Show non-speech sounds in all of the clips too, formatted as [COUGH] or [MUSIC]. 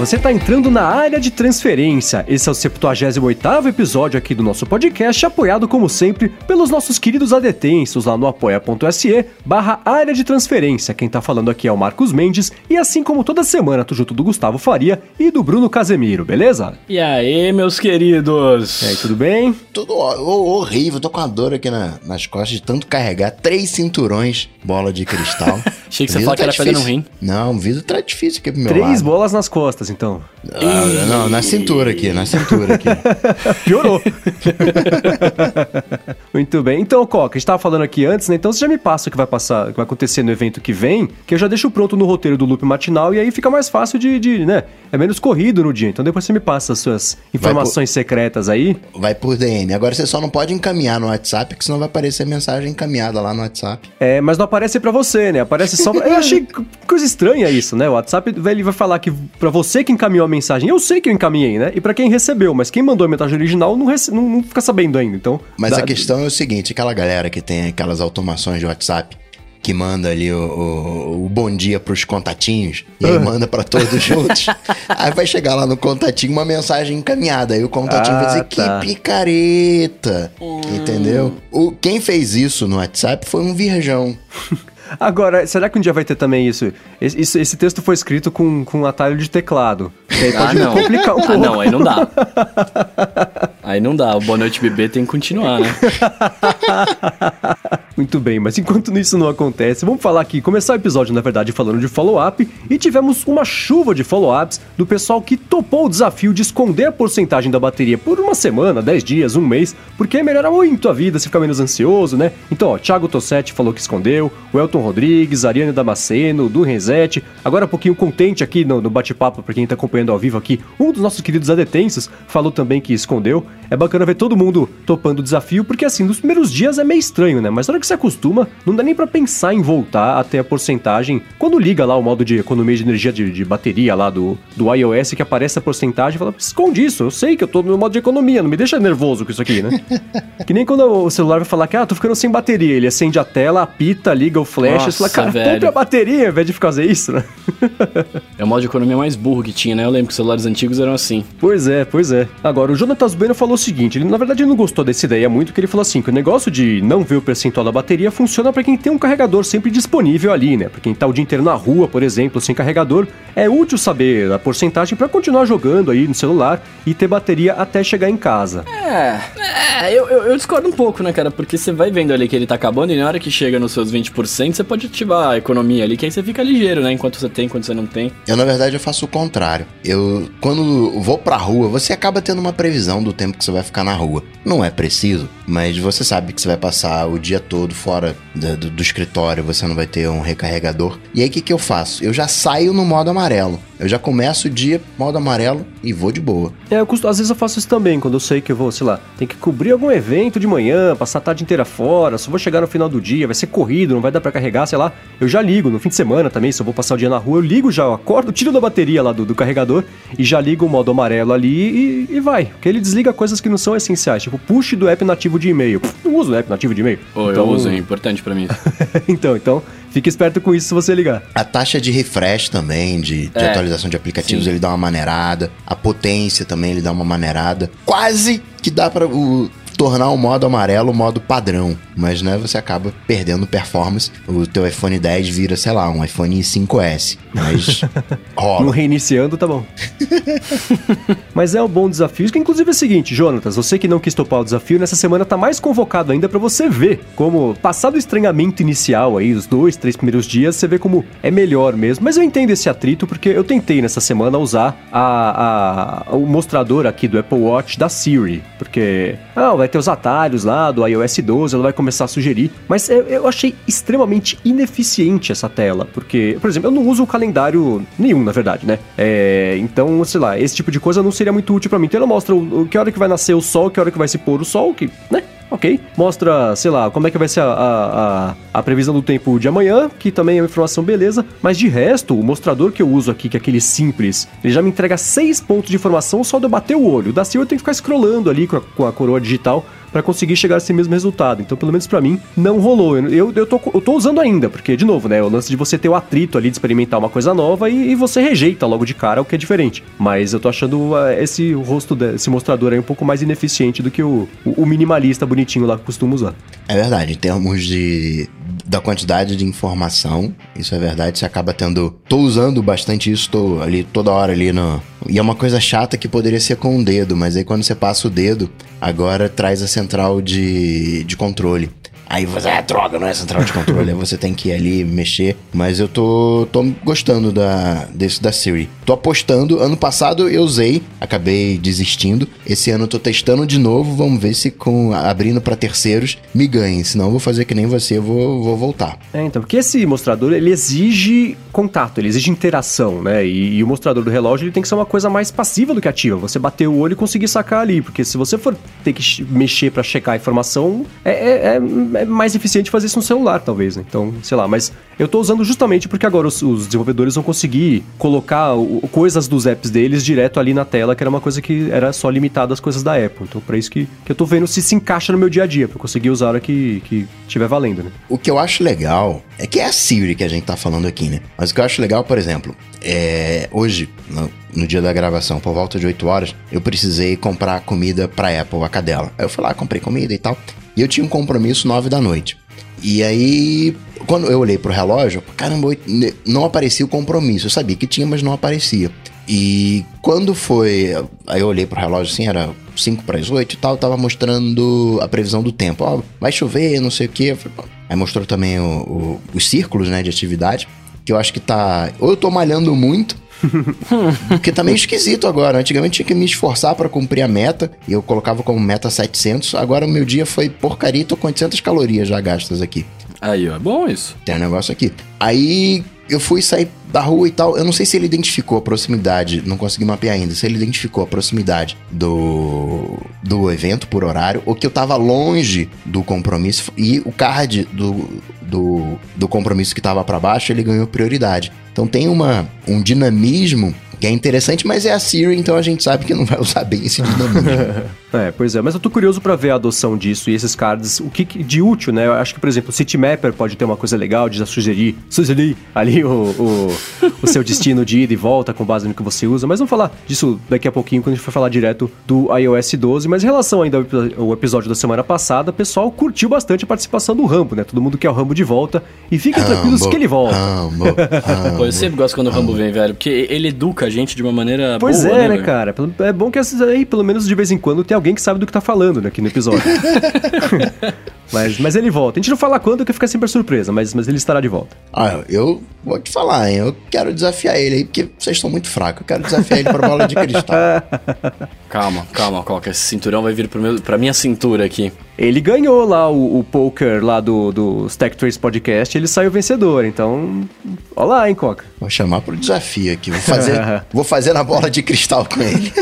você está entrando na área de transferência. Esse é o 78 episódio aqui do nosso podcast, apoiado como sempre pelos nossos queridos adetensos lá no apoia.se barra área de transferência. Quem tá falando aqui é o Marcos Mendes e assim como toda semana, tô junto do Gustavo Faria e do Bruno Casemiro, beleza? E aí, meus queridos? E aí, tudo bem? Tudo horrível, tô com a dor aqui na, nas costas de tanto carregar três cinturões, bola de cristal. [LAUGHS] Achei que você falou que era pedra no rim. Não, o vidro tá difícil aqui pro meu Três lado. bolas nas costas, então. Ah, não, na cintura aqui, na cintura aqui. [LAUGHS] Piorou. [LAUGHS] Muito bem. Então, Coca, a gente tava falando aqui antes, né? Então você já me passa o que vai passar, o que vai acontecer no evento que vem, que eu já deixo pronto no roteiro do loop matinal e aí fica mais fácil de, de né? É menos corrido no dia. Então depois você me passa as suas informações secretas aí. Vai por DM. Agora você só não pode encaminhar no WhatsApp, porque senão vai aparecer mensagem encaminhada lá no WhatsApp. É, mas não aparece pra você, né? Aparece só. Eu achei coisa estranha isso, né? O WhatsApp ele vai falar que pra você que encaminhou a mensagem, eu sei que eu encaminhei, né? E pra quem recebeu, mas quem mandou a mensagem original não, rece... não, não fica sabendo ainda. Então. Mas dá- a questão é o seguinte: aquela galera que tem aquelas automações de WhatsApp. Que manda ali o, o, o bom dia pros contatinhos e aí manda pra todos [LAUGHS] juntos. aí vai chegar lá no contatinho uma mensagem encaminhada. Aí o contatinho vai Ah, dizer: tá. Que picareta! Entendeu? O, quem fez isso no WhatsApp foi um virgão. [LAUGHS] Agora, será que um dia vai ter também isso? Esse, isso- esse texto foi escrito com, com um atalho de teclado. Aí Ah, pode não. complicar um pouco. Ah, não, aí não dá. [LAUGHS] Aí não dá. O Boa Noite Bebê tem que continuar, né? [LAUGHS] Muito bem, mas enquanto isso não acontece, vamos falar aqui, começar o episódio, na verdade, falando de follow-up, e tivemos uma chuva de follow-ups do pessoal que topou o desafio de esconder a porcentagem da bateria por uma semana, 10 dias, um mês, porque melhora muito a vida, você fica menos ansioso, né? Então, ó, Thiago Tossetti falou que escondeu, o Elton Rodrigues, Ariane Damasceno, do Reset, agora um pouquinho contente aqui no, no bate-papo, pra quem tá acompanhando ao vivo aqui, um dos nossos queridos adetensos falou também que escondeu. É bacana ver todo mundo topando o desafio, porque assim, nos primeiros dias é meio estranho, né? Mas na hora que você acostuma, não dá nem pra pensar em voltar até a porcentagem. Quando liga lá o modo de economia de energia de, de bateria lá do, do iOS, que aparece a porcentagem, fala, esconde isso, eu sei que eu tô no modo de economia, não me deixa nervoso com isso aqui, né? [LAUGHS] que nem quando o celular vai falar que, ah, tô ficando sem bateria, ele acende a tela, apita, liga o flash, Nossa, você fala, cara, compre a bateria ao invés de fazer isso, né? [LAUGHS] É o modo de economia mais burro que tinha, né? Eu lembro que os celulares antigos eram assim. Pois é, pois é. Agora, o Jonatas Bueno falou o seguinte: ele, na verdade, ele não gostou dessa ideia muito, porque ele falou assim: que o negócio de não ver o percentual da bateria funciona pra quem tem um carregador sempre disponível ali, né? Pra quem tá o dia inteiro na rua, por exemplo, sem carregador. É útil saber a porcentagem pra continuar jogando aí no celular e ter bateria até chegar em casa. É, é eu, eu, eu discordo um pouco, né, cara? Porque você vai vendo ali que ele tá acabando e na hora que chega nos seus 20%, você pode ativar a economia ali, que aí você fica ligeiro, né? Enquanto você tem, enquanto você não tem. Eu, na verdade, eu faço o contrário. Eu, quando vou pra rua, você acaba tendo uma previsão do tempo que você vai ficar na rua. Não é preciso, mas você sabe que você vai passar o dia todo fora da- do, do escritório, você não vai ter um recarregador. E aí, o que, que eu faço? Eu já saio no modo amarelo. Eu já começo o dia modo amarelo e vou de boa. É, eu costu- às vezes eu faço isso também, quando eu sei que eu vou, sei lá, tem que cobrir algum evento de manhã, passar a tarde inteira fora, só vou chegar no final do dia, vai ser corrido, não vai dar pra carregar, sei lá. Eu já ligo, no fim de semana também, se eu vou passar o dia na rua, eu ligo já, eu acordo, tiro da bateria lá do, do carregador e já ligo o modo amarelo ali e, e vai. Porque ele desliga coisas que não são essenciais, tipo push do app nativo de e-mail. Não uso o app nativo de e-mail. Pô, eu uso, é importante pra mim. [LAUGHS] então, então, fique esperto com isso se você ligar. A taxa de refresh também, de, de É, atualização de aplicativos, sim. ele dá uma maneirada. A potência também, ele dá uma maneirada. Quase que dá pra o, tornar o modo amarelo o modo padrão. Mas, né, você acaba perdendo performance. O teu iPhone 10 vira, sei lá, um iPhone 5S. Mas Não [LAUGHS] rola. reiniciando, tá bom. [LAUGHS] Mas é um bom desafio. Que inclusive é o seguinte, Jonatas, você que não quis topar o desafio, nessa semana tá mais convocado ainda pra você ver como, passado o estranhamento inicial aí, os dois, três primeiros dias, você vê como é melhor mesmo. Mas eu entendo esse atrito porque eu tentei nessa semana usar a, a- o mostrador aqui do Apple Watch da Siri, porque ah, vai ter os atalhos lá do iOS 12, ela vai começar a sugerir, mas eu, eu achei extremamente ineficiente essa tela, porque, por exemplo, eu não uso o calendário nenhum, na verdade, né? É, então, sei lá, esse tipo de coisa não seria muito útil pra mim. Então ela mostra o, o- que hora que vai nascer o sol, que hora que vai se pôr o sol, que, né? Ok. Mostra, sei lá, como é que vai ser a, a, a- a previsão do tempo de amanhã, que também é uma informação beleza. Mas de resto, o mostrador que eu uso aqui, que é aquele simples, ele já me entrega seis pontos de informação só de eu bater o olho. Da Silva eu tenho que ficar scrollando ali com a, com a coroa digital para conseguir chegar a esse mesmo resultado. Então, pelo menos para mim, não rolou. Eu, eu, tô, eu tô usando ainda, porque, de novo, né? O lance de você ter o atrito ali de experimentar uma coisa nova e, e você rejeita logo de cara o que é diferente. Mas eu tô achando uh, esse rosto desse mostrador aí um pouco mais ineficiente do que o, o, o minimalista bonitinho lá que costumo usar. É verdade, em termos de da quantidade de informação, isso é verdade, você acaba tendo. Tô usando bastante isso, tô ali toda hora ali no. E é uma coisa chata que poderia ser com o dedo, mas aí quando você passa o dedo, agora traz a central de, de controle. Aí você, é droga, não é central de controle, você tem que ir ali mexer. Mas eu tô, tô gostando da, desse da Siri. Tô apostando. Ano passado eu usei, acabei desistindo. Esse ano eu tô testando de novo. Vamos ver se com abrindo para terceiros me ganhem. Senão eu vou fazer que nem você, eu vou, vou voltar. É, então, porque esse mostrador ele exige contato, ele exige interação, né? E, e o mostrador do relógio ele tem que ser uma coisa mais passiva do que ativa. Você bater o olho e conseguir sacar ali. Porque se você for ter que mexer para checar a informação, é, é, é é mais eficiente fazer isso no celular, talvez, né? Então, sei lá, mas eu tô usando justamente porque agora os, os desenvolvedores vão conseguir colocar o, coisas dos apps deles direto ali na tela, que era uma coisa que era só limitada às coisas da Apple. Então, para isso que, que eu tô vendo se se encaixa no meu dia a dia, pra conseguir usar a que, que tiver valendo, né? O que eu acho legal é que é a Siri que a gente tá falando aqui, né? Mas o que eu acho legal, por exemplo, é hoje, no, no dia da gravação, por volta de 8 horas, eu precisei comprar comida pra Apple, a cadela. Aí eu fui lá, comprei comida e tal. E eu tinha um compromisso 9 da noite. E aí, quando eu olhei pro relógio, caramba, não aparecia o compromisso. Eu sabia que tinha, mas não aparecia. E quando foi. Aí eu olhei pro relógio assim, era 5 para as 8 e tal, tava mostrando a previsão do tempo. Ó, vai chover, não sei o quê. Aí mostrou também o, o, os círculos, né, de atividade. Que eu acho que tá. Ou eu tô malhando muito, [LAUGHS] Porque tá meio esquisito agora. Antigamente tinha que me esforçar para cumprir a meta. E eu colocava como meta 700. Agora o meu dia foi porcaria. Tô com 800 calorias já gastas aqui. Aí, ó. É bom isso. Tem um negócio aqui. Aí eu fui sair da rua e tal. Eu não sei se ele identificou a proximidade, não consegui mapear ainda, se ele identificou a proximidade do, do evento por horário, ou que eu tava longe do compromisso e o card do, do, do compromisso que tava para baixo, ele ganhou prioridade. Então tem uma, um dinamismo que é interessante, mas é a Siri, então a gente sabe que não vai usar bem esse dinamismo. [LAUGHS] é, pois é, mas eu tô curioso para ver a adoção disso e esses cards, o que de útil, né? Eu acho que, por exemplo, o Citymapper pode ter uma coisa legal de sugerir, sugerir ali o, o, o seu destino de ida e volta com base no que você usa, mas vamos falar disso daqui a pouquinho quando a gente for falar direto do iOS 12, mas em relação ainda ao episódio da semana passada, o pessoal curtiu bastante a participação do Rambo, né? Todo mundo quer o Rambo de volta e fiquem Rambo, tranquilos que ele volta. Rambo, Rambo, [LAUGHS] Pô, eu sempre gosto quando o Rambo vem, velho, porque ele educa gente de uma maneira pois boa, é, né, né cara? É bom que aí, pelo menos de vez em quando, tem alguém que sabe do que tá falando né, aqui no episódio. [LAUGHS] mas, mas ele volta. A gente não fala quando, que fica sempre a surpresa, mas, mas ele estará de volta. Ah, eu vou te falar, hein? Eu quero desafiar ele aí, porque vocês estão muito fracos. Eu quero desafiar ele pra bola de cristal. [LAUGHS] calma, calma, Coca. Esse cinturão vai vir pro meu, pra minha cintura aqui. Ele ganhou lá o, o poker lá do, do Stack Trace Podcast ele saiu vencedor. Então, olá, hein, Coca. Vou chamar pro desafio aqui. Vou fazer, [LAUGHS] vou fazer na bola de cristal com ele.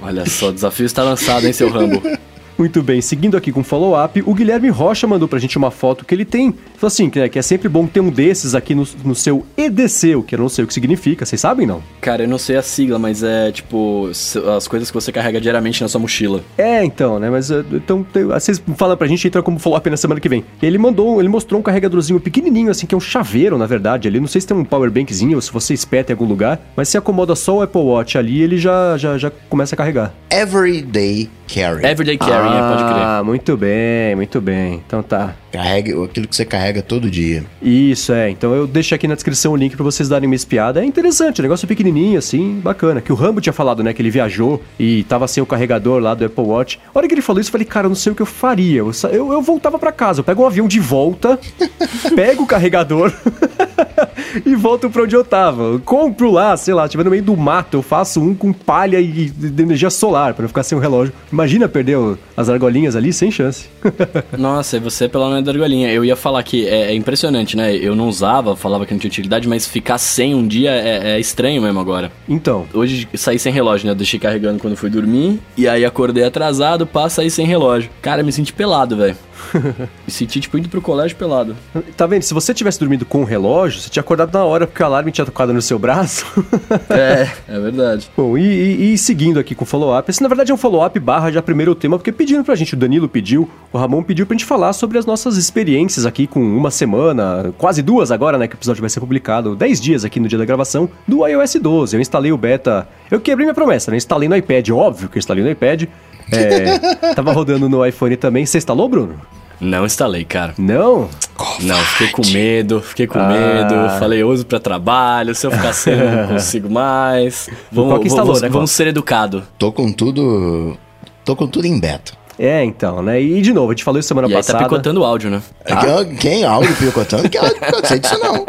Olha só, o desafio está lançado, hein, seu Rambo? [LAUGHS] Muito bem, seguindo aqui com follow-up, o Guilherme Rocha mandou pra gente uma foto que ele tem. Falou assim, que, que é sempre bom ter um desses aqui no, no seu EDC, o que eu não sei o que significa, vocês sabem não? Cara, eu não sei a sigla, mas é tipo as coisas que você carrega diariamente na sua mochila. É, então, né? Mas eh, então vocês falam pra gente, entra como follow-up na semana que vem. Ele mandou, ele mostrou um carregadorzinho pequenininho, assim, que é um chaveiro, na verdade, ali. Não sei se tem um powerbankzinho ou se você espeta em algum lugar, mas se acomoda só o Apple Watch ali, ele já, já, já começa a carregar. Everyday Carry. Everyday Carry, ah, é, pode crer. Ah, muito bem, muito bem. Então tá. Carrega aquilo que você carrega todo dia. Isso, é. Então eu deixo aqui na descrição o link para vocês darem uma espiada. É interessante, o negócio é pequenininho, assim, bacana. Que o Rambo tinha falado, né, que ele viajou e tava sem o carregador lá do Apple Watch. A hora que ele falou isso, eu falei, cara, eu não sei o que eu faria. Eu, eu, eu voltava para casa, eu pego um avião de volta, [LAUGHS] pego o carregador... [LAUGHS] e volto pra onde eu tava. Eu compro lá, sei lá, estiver no meio do mato, eu faço um com palha e de energia solar, para não ficar sem o relógio. Imagina perder as argolinhas ali sem chance. [LAUGHS] Nossa, e você pela é da argolinha. Eu ia falar que é, é, impressionante, né? Eu não usava, falava que não tinha utilidade, mas ficar sem um dia é, é estranho mesmo agora. Então. Hoje saí sem relógio, né? Eu deixei carregando quando fui dormir. E aí acordei atrasado, passa aí sem relógio. Cara, me senti pelado, velho. [LAUGHS] Me senti, tipo, indo pro colégio pelado. Tá vendo? Se você tivesse dormido com o relógio, você tinha acordado na hora porque o alarme tinha tocado no seu braço. [LAUGHS] É, é verdade. Bom, e, e- e seguindo aqui com o follow-up, esse na verdade é um follow-up barra já primeiro tema, porque pediram pra gente, o Danilo pediu, o Ramon pediu pra gente falar sobre as nossas experiências aqui com uma semana, quase duas agora, né, que o episódio vai ser publicado, 10 dias aqui no dia da gravação, do iOS 12. Eu instalei o beta, eu quebrei minha promessa, né, instalei no iPad, óbvio que eu instalei no iPad, é, [LAUGHS] tava rodando no iPhone também. Você instalou, Bruno? Não instalei, cara. Não? Não, fiquei com medo, fiquei com Ah. medo. Falei, eu uso pra trabalho, se eu ficar sem, eu não [LAUGHS] consigo mais. Vamos, Qual que instalou, vamos, né, vamos ser educado. Tô com tudo. Tô com tudo em beta. É, então, né, e de novo, a gente falou isso semana E aí passada. tá picotando o áudio, né? Quem, quem áudio picotando? Que áudio picotando? Sei disso não.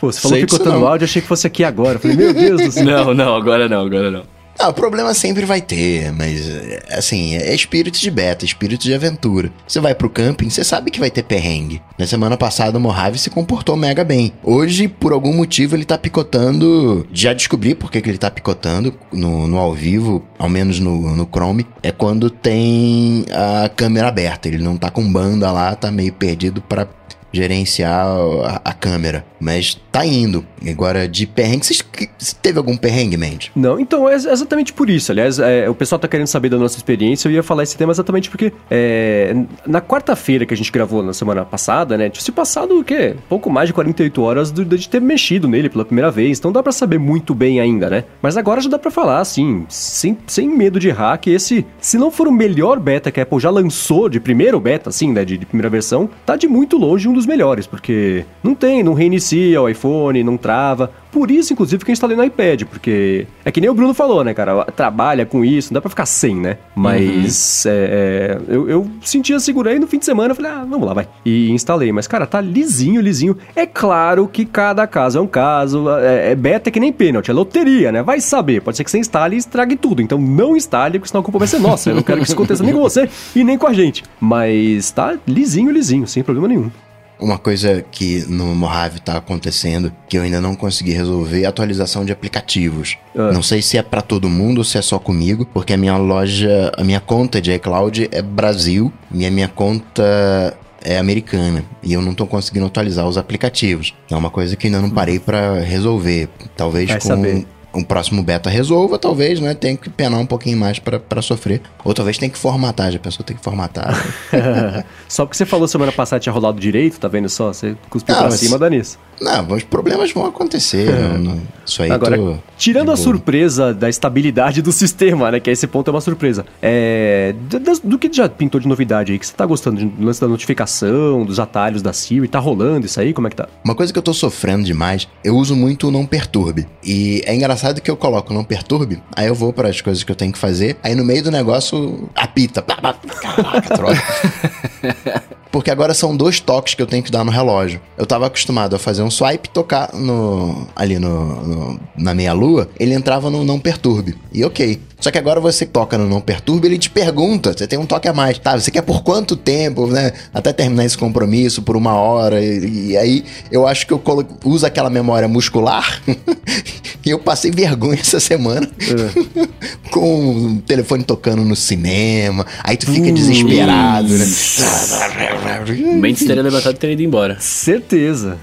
Pô, você falou Sei picotando não. áudio, achei que fosse aqui agora. Eu Falei, meu Deus do céu. Não, não, agora não, agora não. Ah, o problema sempre vai ter, mas é, assim, é espírito de beta, espírito de aventura. Você vai pro camping, você sabe que vai ter perrengue. Na semana passada o Mojave se comportou mega bem. Hoje, por algum motivo, ele tá picotando. Já descobri por que, ele tá picotando no, no ao vivo, ao menos no, no Chrome. É quando tem a câmera aberta. Ele não tá com banda lá, tá meio perdido pra gerenciar a, a câmera. Mas tá indo. Agora, de perrengue, que- teve algum perrengue, Mandy? Não, então é exatamente por isso. Aliás, é, o pessoal tá querendo saber da nossa experiência. Eu ia falar esse tema exatamente porque é, na quarta-feira que a gente gravou na semana passada, né? Tinha se passado o quê? Pouco mais de 48 horas do- de ter mexido nele pela primeira vez. Então dá pra saber muito bem ainda, né? Mas agora já dá pra falar, assim, sem, sem medo de hack. Esse, se não for o melhor beta que a Apple já lançou, de primeiro beta, assim, né? De, de primeira versão, tá de muito longe um dos melhores, porque não tem, não reinicia o iPhone, não trava. Por isso, inclusive, que eu instalei no iPad, porque é que nem o Bruno falou, né, cara? Trabalha com isso, não dá pra ficar sem, né? Mas é, é, eu, eu sentia aí no fim de semana, eu falei, ah, vamos lá, vai. E instalei, mas, cara, tá lisinho, lisinho. É claro que cada caso é um caso, é, é beta que nem pênalti, é loteria, né? Vai saber, pode ser que você instale e estrague tudo. Então não instale, porque senão a culpa vai ser nossa. Eu não quero que isso aconteça nem com você e nem com a gente. Mas tá lisinho, lisinho, sem problema nenhum. Uma coisa que no Mojave tá acontecendo que eu ainda não consegui resolver é a atualização de aplicativos. Ah. Não sei se é pra todo mundo ou se é só comigo, porque a minha loja, a minha conta de iCloud é Brasil e a minha conta é americana e eu não tô conseguindo atualizar os aplicativos. É uma coisa que ainda não parei pra resolver. Talvez Vai com saber. Um próximo beta resolva, talvez, né? Tenha que penar um pouquinho mais pra pra sofrer. Ou talvez tenha que formatar, já pensou tem que formatar. [LAUGHS] Só porque você falou semana passada tinha rolado direito, tá vendo só? Você cuspiu Ah, pra cima, dá nisso. Não, os problemas vão acontecer. não- não- isso aí Agora, tô tirando a surpresa da estabilidade do [LAUGHS] sistema, né? Que esse ponto é uma surpresa. É, do, do que já pintou de novidade aí? Que você tá gostando do lance da notificação, dos atalhos da Siri? Tá rolando isso aí? Como é que tá? Uma coisa que eu tô sofrendo demais, eu uso muito o não perturbe. E é engraçado que eu coloco o não perturbe, aí eu vou para as coisas que eu tenho que fazer, aí no meio do negócio apita. Caraca, troca. [LAUGHS] Porque agora são dois toques que eu tenho que dar no relógio. Eu tava acostumado a fazer um swipe, tocar no ali no, no- na meia lua, ele entrava no não perturbe. E ok. Só que agora você toca no não perturbe, ele te pergunta, você tem um toque a mais. Tá, você quer por quanto tempo, né? Até terminar esse compromisso por uma hora. E, e aí eu acho que eu colo- uso aquela memória muscular. [LAUGHS] e eu passei vergonha essa semana [LAUGHS] com o telefone tocando no cinema. Aí tu fica desesperado, né? O Mendes teria levantado e teria ido embora. Certeza.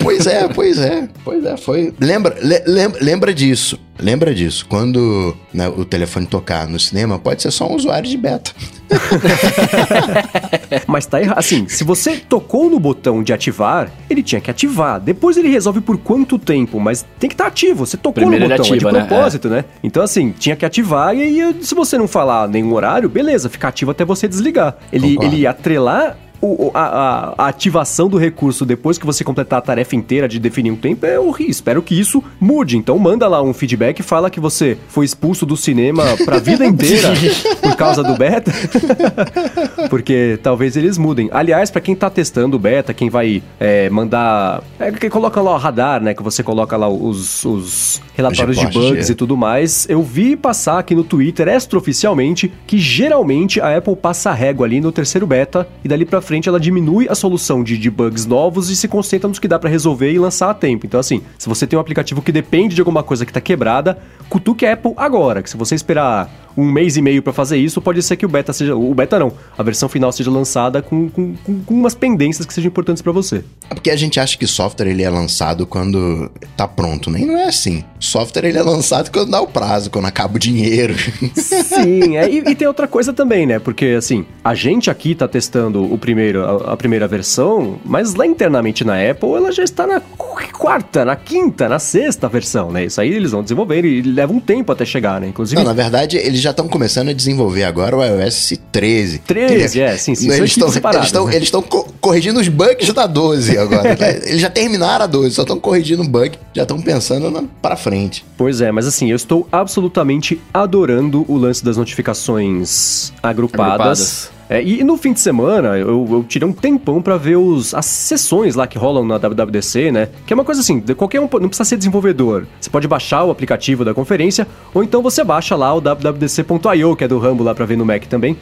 Pois é, pois é, pois é, foi. Lembra, le- lembra, lembra disso. Lembra disso. Quando né, o telefone tocar no cinema, pode ser só um usuário de beta. [LAUGHS] Mas tá errado. Assim, se você tocou no botão de ativar, ele tinha que ativar. Depois ele resolve por quanto tempo, mas tem que estar ativo. Você tocou Primeiro no botão, ativa, é né? de propósito, né? Então, assim, tinha que ativar e aí, se você não falar nenhum horário, beleza, fica ativo até você desligar. Ele, Concordo. ele ia atrelar. O- a, a- ativação do recurso depois que você completar a tarefa inteira de definir um tempo é horrível. Espero que isso mude. Então manda lá um feedback e fala que você foi expulso do cinema pra vida [LAUGHS] inteira [LAUGHS] por causa do beta. [LAUGHS] Porque talvez eles mudem. Aliás, pra quem tá testando o beta, quem vai é, mandar. É, que coloca lá o radar, né? Que você coloca lá os, os relatórios de bugs e tudo mais. Eu vi passar aqui no Twitter, extraoficialmente, que geralmente a Apple passa a régua ali no terceiro beta e dali pra frente ela diminui a solução de, de bugs novos e se concentra nos que dá para resolver e lançar a tempo. Então, assim, se você tem um aplicativo que depende de alguma coisa que tá quebrada, cutuque a Apple agora, que se você esperar um mês e meio para fazer isso, pode ser que o beta seja. O beta não, a versão final seja lançada com, com, com umas pendências que sejam importantes para você. É porque a gente acha que software ele é lançado quando tá pronto, nem né? não é assim. Software ele é lançado quando dá o prazo, quando acaba o dinheiro. Sim, é, e, e, tem outra coisa também, né? Porque assim, a gente aqui tá testando o primeiro, a, a primeira versão, mas lá internamente na Apple ela já está na quarta, na quinta, na sexta versão, né? Isso aí eles vão desenvolver e leva um tempo até chegar, né? Inclusive. Não, na verdade, eles já estão começando a desenvolver agora o iOS 13. 13, é, sim, sim. Eles estão eles estão né? co corrigindo os bugs da 12 agora. Né? [LAUGHS] eles já terminaram a 12, só estão corrigindo o bug, já estão pensando na, pra frente. Pois é, mas assim, eu estou absolutamente adorando o lance das notificações agrupadas. agrupadas. É, e no fim de semana, eu, eu tirei um tempão para ver os, as sessões lá que rolam na WWDC, né? Que é uma coisa assim, qualquer um não precisa ser desenvolvedor. Você pode baixar o aplicativo da conferência, ou então você baixa lá o wwdc.io, que é do Rambo lá pra ver no Mac também.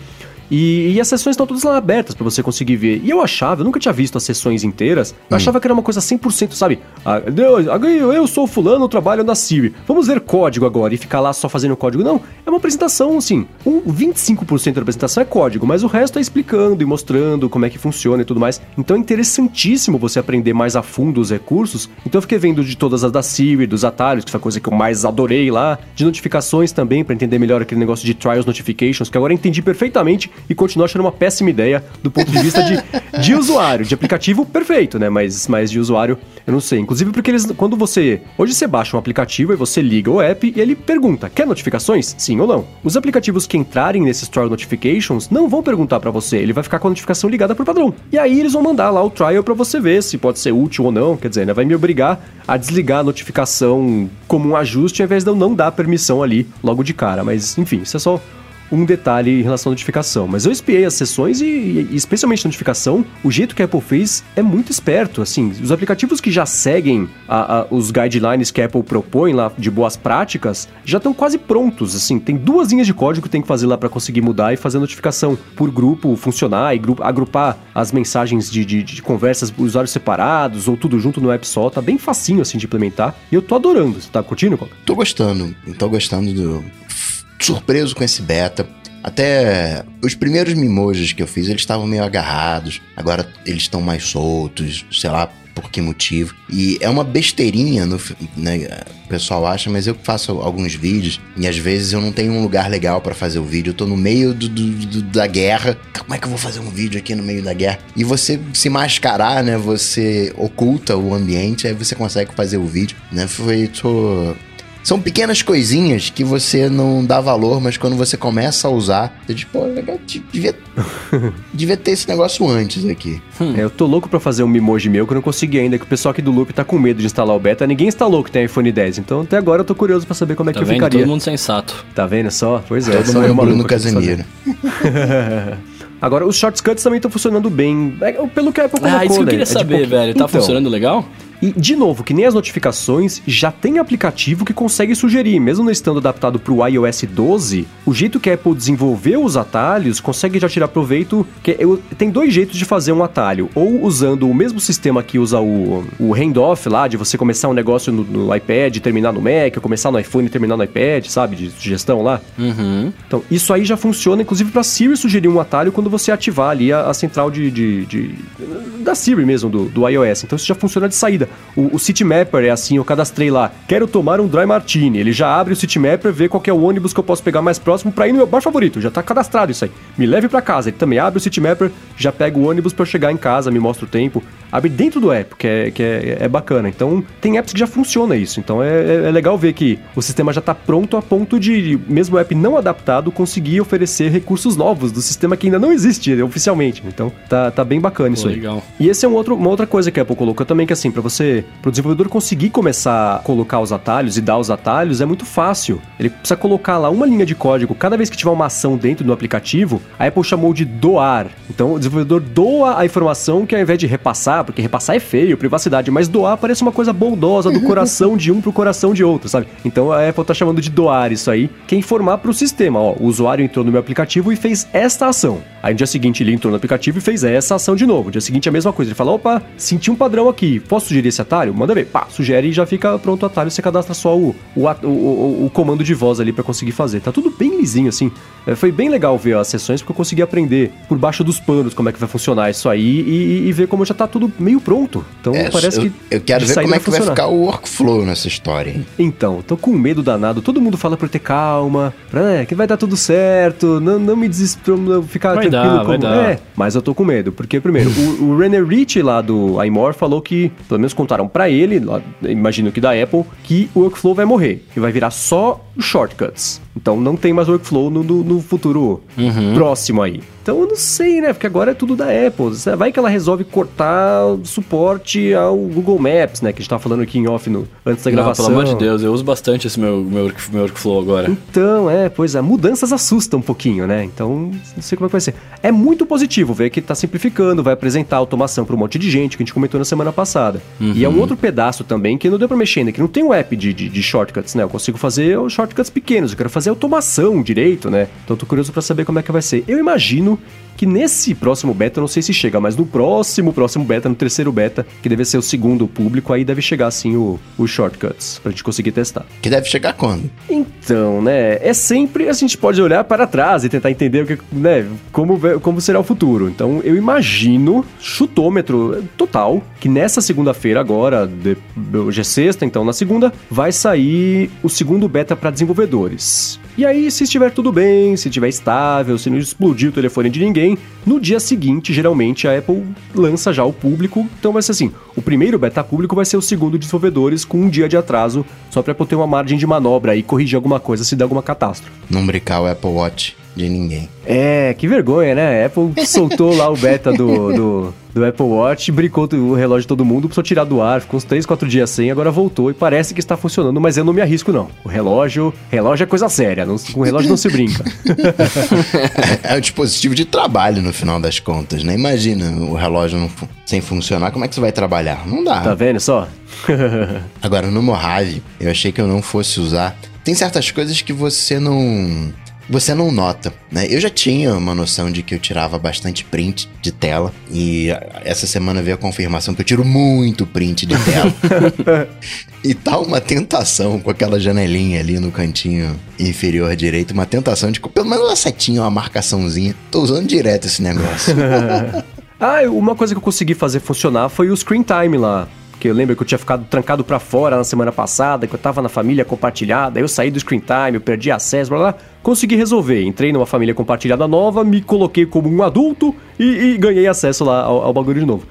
E, e, as sessões estão todas lá abertas para você conseguir ver. E eu achava, eu nunca tinha visto as sessões inteiras, eu hum. achava que era uma coisa 100%, sabe? Ah, eu, eu sou fulano, trabalho na Siri. Vamos ver código agora e ficar lá só fazendo código. Não, é uma apresentação, assim. Um 25% da apresentação é código, mas o resto é explicando e mostrando como é que funciona e tudo mais. Então é interessantíssimo você aprender mais a fundo os recursos. Então eu fiquei vendo de todas as da Siri, dos atalhos, que foi a coisa que eu mais adorei lá, de notificações também, para entender melhor aquele negócio de trials notifications, que agora eu entendi perfeitamente e continuo achando uma péssima ideia do ponto de vista de, de usuário. De aplicativo, perfeito, né? Mas, mas de usuário, eu não sei. Inclusive porque eles, quando você. Hoje você baixa um aplicativo e você liga o app e ele pergunta: quer notificações? Sim ou não? Os aplicativos que entrarem nesses trial notifications não vão perguntar para você, ele vai ficar com a notificação ligada por padrão. E aí eles vão mandar lá o trial para você ver se pode ser útil ou não. Quer dizer, né? Vai me obrigar a desligar a notificação como um ajuste ao invés de eu não dar permissão ali logo de cara. Mas enfim, isso é só um detalhe em relação à notificação. Mas eu espiei as sessões e, e, especialmente a notificação, o jeito que a Apple fez é muito esperto. Assim, os aplicativos que já seguem a, a, os guidelines que a Apple propõe lá de boas práticas já estão quase prontos. Assim, tem duas linhas de código que tem que fazer lá para conseguir mudar e fazer a notificação por grupo funcionar e grupo, agrupar as mensagens de, de, de conversas usuários separados ou tudo junto no app só. Tá bem facinho assim de implementar. E eu tô adorando. Você tá curtindo, Coca? Tô gostando. Tô gostando do surpreso com esse beta. Até os primeiros mimojis que eu fiz, eles estavam meio agarrados. Agora eles estão mais soltos, sei lá por que motivo. E é uma besteirinha, no, né, o pessoal acha, mas eu faço alguns vídeos e às vezes eu não tenho um lugar legal para fazer o vídeo. Eu tô no meio do, do, do, da guerra. Como é que eu vou fazer um vídeo aqui no meio da guerra? E você se mascarar, né? Você oculta o ambiente, aí você consegue fazer o vídeo, né? Foi. Tô são pequenas coisinhas que você não dá valor, mas quando você começa a usar, você diz, pô, legal, devia, [LAUGHS] devia ter esse negócio antes aqui. Hum. Eu tô louco pra fazer um Mimoji meu que eu não consegui ainda, que o pessoal aqui do Loop tá com medo de instalar o beta. Ninguém instalou que tem iPhone 10, então até agora eu tô curioso pra saber como é tá que vendo? ficaria. Todo mundo sensato. Tá vendo só? Pois é, Todo só mundo eu Bruno Casemiro. [LAUGHS] Agora, os shortcuts também estão funcionando bem. É, pelo que a Apple colocou, Ah, isso que eu queria né? saber, é tipo, velho. Tá então, funcionando legal? E, de novo, que nem as notificações, já tem aplicativo que consegue sugerir, mesmo não estando adaptado para o iOS 12, o jeito que a Apple desenvolveu os atalhos consegue já tirar proveito. Que eu, tem dois jeitos de fazer um atalho: ou usando o mesmo sistema que usa o, o handoff lá, de você começar um negócio no, no iPad e terminar no Mac, ou começar no iPhone e terminar no iPad, sabe? De sugestão lá. Uhum. Então, isso aí já funciona, inclusive, para Siri sugerir um atalho quando você ativar ali a, a central de, de, de, da Siri mesmo, do, do iOS. Então, isso já funciona de saída. O, o Citymapper é assim, eu cadastrei lá, quero tomar um Dry Martini. Ele já abre o Citymapper, vê qual é o ônibus que eu posso pegar mais próximo para ir no meu bar favorito. Já tá cadastrado isso aí. Me leve para casa. Ele também abre o Citymapper, já pega o ônibus para chegar em casa, me mostra o tempo. Abre dentro do app, que é, que é, é bacana. Então, tem apps que já funciona isso. Então, é, é, é legal ver que o sistema já tá pronto a ponto de, mesmo o app não adaptado, conseguir oferecer recursos novos do sistema que ainda não existe oficialmente. Então, tá, tá bem bacana Pô, isso aí. Legal. E esse é um outro, uma outra coisa que a Apple colocou também, que assim, para você para o desenvolvedor conseguir começar a colocar os atalhos e dar os atalhos é muito fácil. Ele precisa colocar lá uma linha de código. Cada vez que tiver uma ação dentro do aplicativo, a Apple chamou de doar. Então o desenvolvedor doa a informação que ao invés de repassar repassar, porque repassar é feio, privacidade, mas doar parece uma coisa bondosa do coração de um pro coração de outro, sabe? Então a Apple tá chamando de doar isso aí, que é informar pro sistema, ó, o usuário entrou no meu aplicativo e fez esta ação. Aí no dia seguinte ele entrou no aplicativo e fez essa ação de novo. No dia seguinte a mesma coisa, ele fala, opa, senti um padrão aqui, posso sugerir esse atalho? Manda ver, pá, sugere e já fica pronto o atalho, você cadastra só o, o, o, o, comando de voz ali para conseguir fazer. Tá tudo bem lisinho assim. É, foi bem legal ver as sessões porque eu consegui aprender por baixo dos panos como é que vai funcionar isso aí e, e ver como já tá tudo meio pronto. Então É, parece eu, que. eu quero ver como é que vai funcionar. ficar o workflow nessa história. hein? Então, tô com medo danado. Todo mundo fala pra eu ter calma, pra, né, que vai dar tudo certo, não, não me desespero, não ficar Vai tranquilo dar, vai como dar. é. Mas eu tô com medo, porque primeiro, o, o René Rich lá do iMore falou que, pelo menos contaram pra ele, imagino que da Apple, que o workflow vai morrer e vai virar só shortcuts. Então não tem mais workflow no, no- no futuro próximo aí. Então eu não sei, né? Porque agora é tudo da Apple. Vai que ela resolve cortar suporte ao Google Maps, né? Que a gente tava falando aqui em off no, antes da Não, gravação. pelo amor de Deus, eu uso bastante esse meu, meu, meu workflow agora. Então, é, pois é, mudanças assustam um pouquinho, né? Então, não sei como é que vai ser. É muito positivo ver que tá simplificando, vai apresentar automação para um monte de gente, que a gente comentou na semana passada. E é um outro pedaço também que não deu pra mexer ainda, que não tem um app de, de, de shortcuts, né? Eu consigo fazer os shortcuts pequenos, eu quero fazer automação direito, né? Então, tô curioso pra saber como é que vai ser. Eu imagino que nesse próximo beta, eu não sei se chega, mas no próximo, próximo beta, no terceiro beta, que deve ser o segundo público, aí deve chegar sim o, os shortcuts, pra gente conseguir testar. Que deve chegar quando? Então, né, é sempre a gente pode olhar para trás e tentar entender o que, né, como, como será o futuro. Então, eu imagino, chutômetro total, que nessa segunda-feira agora, de- hoje é sexta, então na segunda, vai sair o segundo beta para desenvolvedores. E aí, se estiver tudo bem, se estiver estável, se não explodir o telefone de ninguém, no dia seguinte, geralmente, a Apple lança já o público. Então vai ser assim, o primeiro beta público vai ser o segundo de desenvolvedores com um dia de atraso, só para Apple ter uma margem de manobra e corrigir alguma coisa se der alguma catástrofe. Não brincar o Apple Watch de ninguém. É, que vergonha, né? A Apple [LAUGHS] soltou lá o beta do, do, do Apple Watch, brincou o relógio de todo mundo, precisou tirar do ar, ficou uns 3, 4 dias sem, agora voltou e parece que está funcionando, mas eu não me arrisco não. O relógio, relógio é coisa séria, não, com o relógio não se brinca. [LAUGHS] É um dispositivo de trabalho no final das contas, né? Imagina o relógio não sem funcionar, como é que você vai trabalhar? Não dá. Tá vendo só? [LAUGHS] Agora, no Mojave, eu achei que eu não fosse usar. Tem certas coisas que você não. Você não nota, né? Eu já tinha uma noção de que eu tirava bastante print de tela. E essa semana veio a confirmação que eu tiro muito print de tela. [LAUGHS] e tá uma tentação com aquela janelinha ali no cantinho inferior direito. Uma tentação de. Pelo menos uma setinha, uma marcaçãozinha. Tô usando direto esse negócio. [LAUGHS] Ah, uma coisa que eu consegui fazer funcionar foi o screen time lá. Que eu lembro que eu tinha ficado trancado pra fora na semana passada, que eu tava na família compartilhada, aí eu saí do screen time, eu perdi acesso, blá blá. Consegui resolver. Entrei numa família compartilhada nova, me coloquei como um adulto e, e ganhei acesso lá ao, ao bagulho de novo.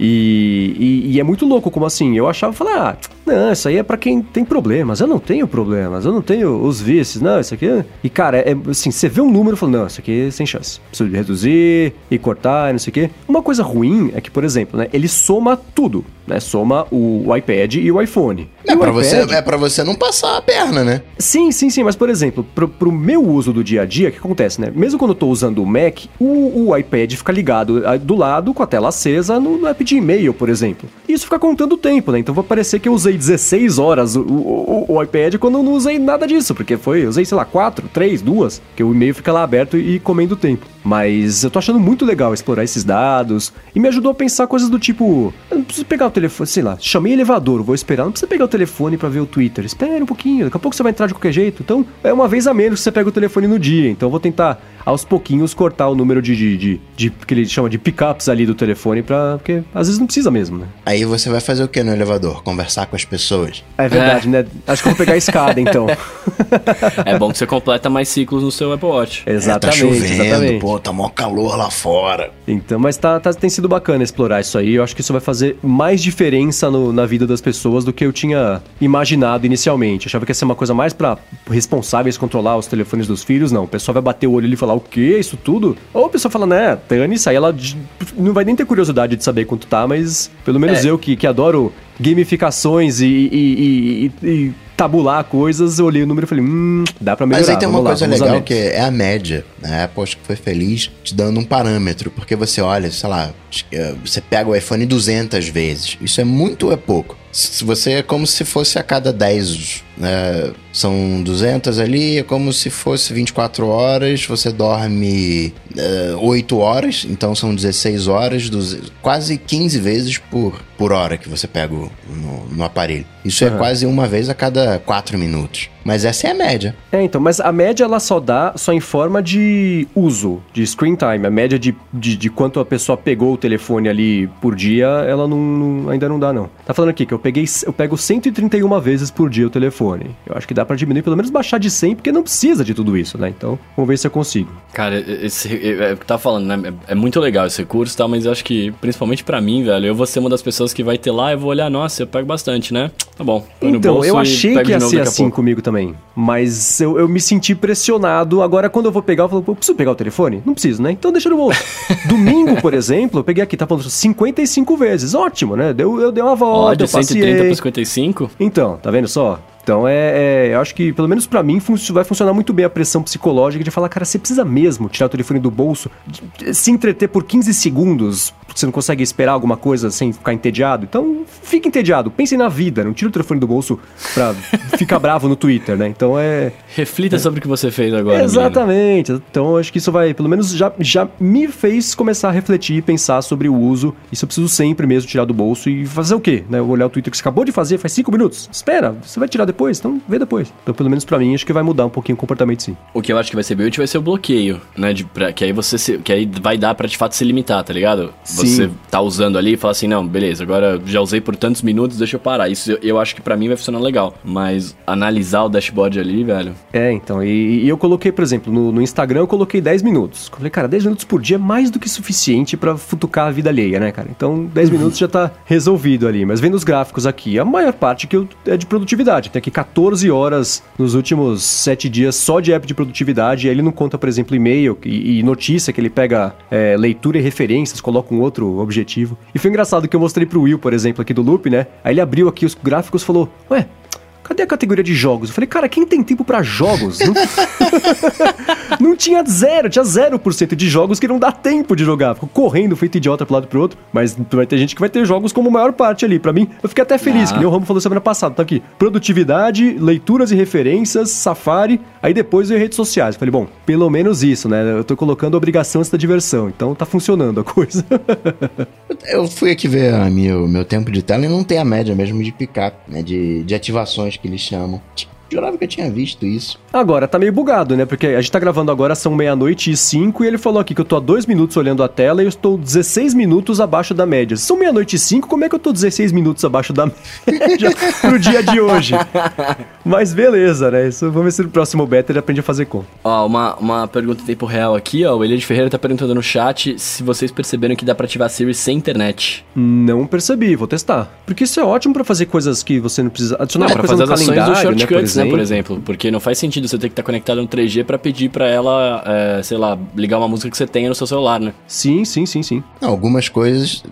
E, e- e é muito louco, como assim? Eu achava, falar, ah, não, isso aí é pra quem tem problemas. Eu não tenho problemas, eu não tenho os vícios, não, isso aqui. é-" E cara, é assim, você vê um número e fala, não, isso aqui é sem chance. Preciso reduzir e cortar e não sei o quê. Uma coisa ruim é que, por exemplo, né, ele soma tudo, né? Soma o, iPad e o iPhone. E É o pra, você, é pra você não passar a perna, né? Sim, sim, sim, mas por exemplo, pro, pro meu uso do dia a dia, o que acontece, né? Mesmo quando eu tô usando o Mac, o, o iPad fica ligado ah, do lado com a tela acesa no, no app de e-mail, por exemplo. Isso fica contando o tempo, né? Então vai parecer que eu usei 16 horas o, o, o- o iPad quando eu não usei nada disso, porque foi, usei, sei lá, 4, 3, 2, que o e-mail fica lá aberto e comendo tempo. Mas eu tô achando muito legal explorar esses dados e me ajudou a pensar coisas do tipo: eu não preciso pegar o telefone, sei lá, chamei elevador, vou esperar, não precisa pegar o telefone pra ver o Twitter. Espera um pouquinho, daqui a pouco você vai entrar de qualquer jeito. Então é uma vez a menos que você pega o telefone no dia. Então eu vou tentar aos pouquinhos cortar o número de, de, de, de- que ele chama de pickups ali do telefone pra. Porque às vezes não precisa mesmo, né? Aí você vai fazer o que no elevador? Conversar com as pessoas. É verdade, né? Acho que eu vou pegar a escada então. [LAUGHS] É bom que você completa mais ciclos no seu Apple Watch. exatamente, é, tá chovendo, exatamente. pô, tá mó calor lá fora. Então, mas tá, tá- tem sido bacana explorar isso aí. Eu acho que isso vai fazer mais diferença no- na vida das pessoas do que eu tinha imaginado inicialmente. Eu achava que ia ser uma coisa mais pra responsáveis controlar os telefones dos filhos. Não, o pessoal vai bater o olho ali e falar, o quê? Isso tudo? Ou a pessoa fala, né, dane-se, aí ela não vai nem ter curiosidade de saber quanto tá, mas pelo menos É. eu que, que adoro gamificações e, e- e- e- tabular coisas, eu olhei o número e falei, hum, dá pra melhorar. Mas aí tem uma lá, coisa legal que é a média. Né? A que foi feliz te dando um parâmetro, porque você olha, sei lá, eh, você pega o iPhone 200 vezes. Isso é muito ou é pouco? Se você é como se fosse a cada 10, né? são 200 ali, é como se fosse 24 horas, você dorme uh, 8 horas, então são 16 horas, 12, quase 15 vezes por, por hora que você pega no, no aparelho. Isso uhum. é quase uma vez a cada 4 minutos. Mas essa é a média. É, então, mas a média ela só dá, só em forma de uso, de screen time. A média de, de, de quanto a pessoa pegou o telefone ali por dia, ela não, não, ainda não dá, não. Tá falando aqui que eu peguei, eu pego 131 vezes por dia o telefone. Eu acho que dá para diminuir, pelo menos baixar de 100, porque não precisa de tudo isso, né? Então, vamos ver se eu consigo. Cara, esse, é, é o que tá falando, né? É, é, muito legal esse recurso, tá? Mas eu acho que, principalmente para mim, velho, eu vou ser uma das pessoas que vai ter lá, eu vou olhar, nossa, eu pego bastante, né? Tá bom. Então, eu achei que ia ser assim comigo também. Mas eu, eu me senti pressionado. Agora, quando eu vou pegar, eu falo, eu preciso pegar o telefone? Não preciso, né? Então deixa no bolso. [LAUGHS] Domingo, por exemplo, eu peguei aqui, tá falando 55 vezes. Ótimo, né? Deu, eu dei uma volta, de eu 130 para 55? Então, tá vendo só? Então é, é, eu acho que pelo menos para mim fun vai funcionar muito bem a pressão psicológica de falar, cara, você precisa mesmo tirar o telefone do bolso, se entreter por 15 segundos, porque você não consegue esperar alguma coisa sem ficar entediado. Então, fique entediado, pense na vida, não tira o telefone do bolso pra ficar bravo no Twitter, né? Então é reflita é. sobre o que você fez agora. Exatamente. Menino. Então acho que isso vai, pelo menos já já me fez começar a refletir e pensar sobre o uso. Isso eu preciso sempre mesmo tirar do bolso e fazer o quê? Né? Olhar o Twitter que você acabou de fazer faz 5 minutos. Espera, você vai tirar depois depois, então vê depois. Então, pelo menos para mim, acho que vai mudar um pouquinho o comportamento sim. O que eu acho que vai ser bem útil vai ser o bloqueio, né? De, pra, que aí você se, que aí vai dar para de fato se limitar, tá ligado? Sim. Você tá usando ali e fala assim, não, beleza, agora já usei por tantos minutos, deixa eu parar. Isso eu, eu acho que para mim vai funcionar legal. Mas analisar o dashboard ali, velho. É, então. E, e eu coloquei, por exemplo, no, no, Instagram eu coloquei 10 minutos. Eu falei, cara, 10 minutos por dia é mais do que suficiente para futucar a vida alheia, né, cara? Então, 10 uhum. [LAUGHS] minutos já tá resolvido ali. Mas vendo os gráficos aqui, a maior parte que eu, é de produtividade. Tem aqui 14 horas nos últimos sete dias só de app de produtividade. E aí ele não conta, por exemplo, e-mail e, e notícia, que ele pega é, leitura e referências, coloca um outro objetivo. E foi engraçado que eu mostrei pro Will, por exemplo, aqui do Loop, né? Aí ele abriu aqui os gráficos e falou: Ué, cadê a categoria de jogos? Eu falei, cara, quem tem tempo para jogos? Não... [LAUGHS] não tinha zero, tinha 0% de jogos que não dá tempo de jogar. Ficou correndo, feito idiota pro lado pro outro. Mas vai ter gente que vai ter jogos como maior parte ali. Para mim, eu fiquei até feliz, ah. que nem o Ramo falou semana passada. Tá aqui. Produtividade, leituras e referências, Safari, aí depois veio redes sociais. Eu falei, bom, pelo menos isso, né? Eu tô colocando obrigação antes da diversão. Então tá funcionando a coisa. [LAUGHS] eu fui aqui ver o meu, meu tempo de tela e não tem a média mesmo de picar, né? De, de ativações que eles chamam. Jurava que eu tinha visto isso. Agora, tá meio bugado, né? Porque a gente tá gravando agora, são meia-noite e cinco, e ele falou aqui que eu tô há dois minutos olhando a tela e eu estou 16 minutos abaixo da média. São meia-noite e cinco, como é que eu tô 16 minutos abaixo da [LAUGHS] média pro dia de hoje? Mas beleza, né? Isso, vamos ver se no próximo beta ele aprende a fazer conta. Ó, uma, uma pergunta em tempo real aqui, ó. O Elias Ferreira tá perguntando no chat se vocês perceberam que dá pra ativar a Siri sem internet. Não percebi, vou testar. Porque isso é ótimo pra fazer coisas que você não precisa adicionar não, pra fazer, fazer as ações do shortcuts, né, né, por exemplo. Porque não faz sentido você ter que estar conectado no 3G para pedir para ela, é, sei lá, ligar uma música que você tenha no seu celular, né? Sim, sim, sim, sim. Não, algumas coisas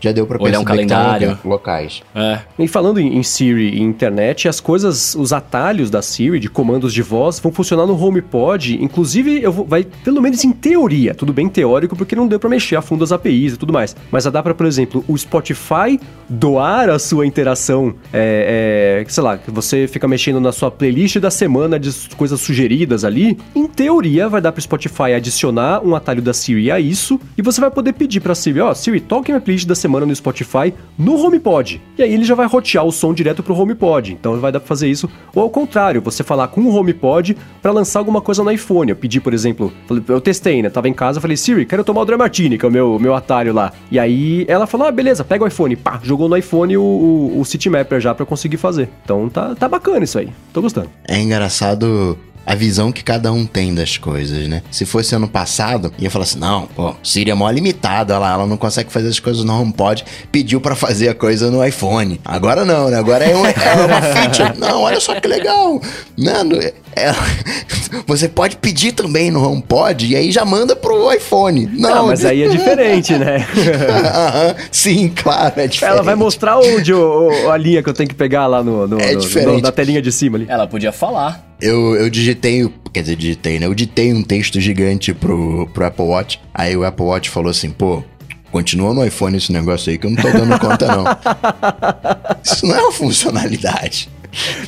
já deu para olhar um calendário locais. É. E falando em, Siri e internet, as coisas, os atalhos da Siri de comandos de voz vão funcionar no HomePod. Inclusive, eu vou, vai pelo menos em teoria, tudo bem teórico porque não deu para mexer a fundo as APIs e tudo mais. Mas dá para, por exemplo, o Spotify doar a sua interação, é, é, sei lá, você fica mexendo na sua playlist da semana de coisas sugeridas ali. Em teoria, vai dar para Spotify adicionar um atalho da Siri a isso e você vai poder pedir para Siri, ó, oh, Siri, toque minha playlist da semana semana no Spotify no HomePod. E aí ele já vai rotear o som direto pro HomePod. Então vai dar pra fazer isso. Ou ao contrário, você falar com o HomePod para lançar alguma coisa no iPhone. Eu pedi, por exemplo, eu testei, né? Tava em casa, falei, Siri, quero tomar o Dry Martini, que é o meu, meu atalho lá. E aí ela falou, ah, beleza, pega o iPhone. Pá, jogou no iPhone o, o, o Citymapper já para conseguir fazer. Então tá, tá bacana isso aí. Tô gostando. É engraçado a visão que cada um tem das coisas, né? Se fosse ano passado, ia falar assim: não, pô, Siri é mó limitada lá, ela não consegue fazer as coisas no HomePod, pediu para fazer a coisa no iPhone. Agora não, né? Agora é uma, é uma [LAUGHS] feature. Não, olha só que legal. Não, ela- [LAUGHS] você pode pedir também no HomePod e aí já manda pro iPhone. Não, Não, mas aí é [LAUGHS] diferente, né? Sim, claro, é diferente. Ela vai mostrar onde o- o- a linha que eu tenho que pegar lá no, no- É no- no- na telinha de cima ali. Ela podia falar. Eu, eu digitei, quer dizer, digitei, né? Eu ditei um texto gigante pro, pro Apple Watch. Aí o Apple Watch falou assim, pô, continua no iPhone esse negócio aí que eu não tô dando conta, não. [LAUGHS] Isso não é uma funcionalidade.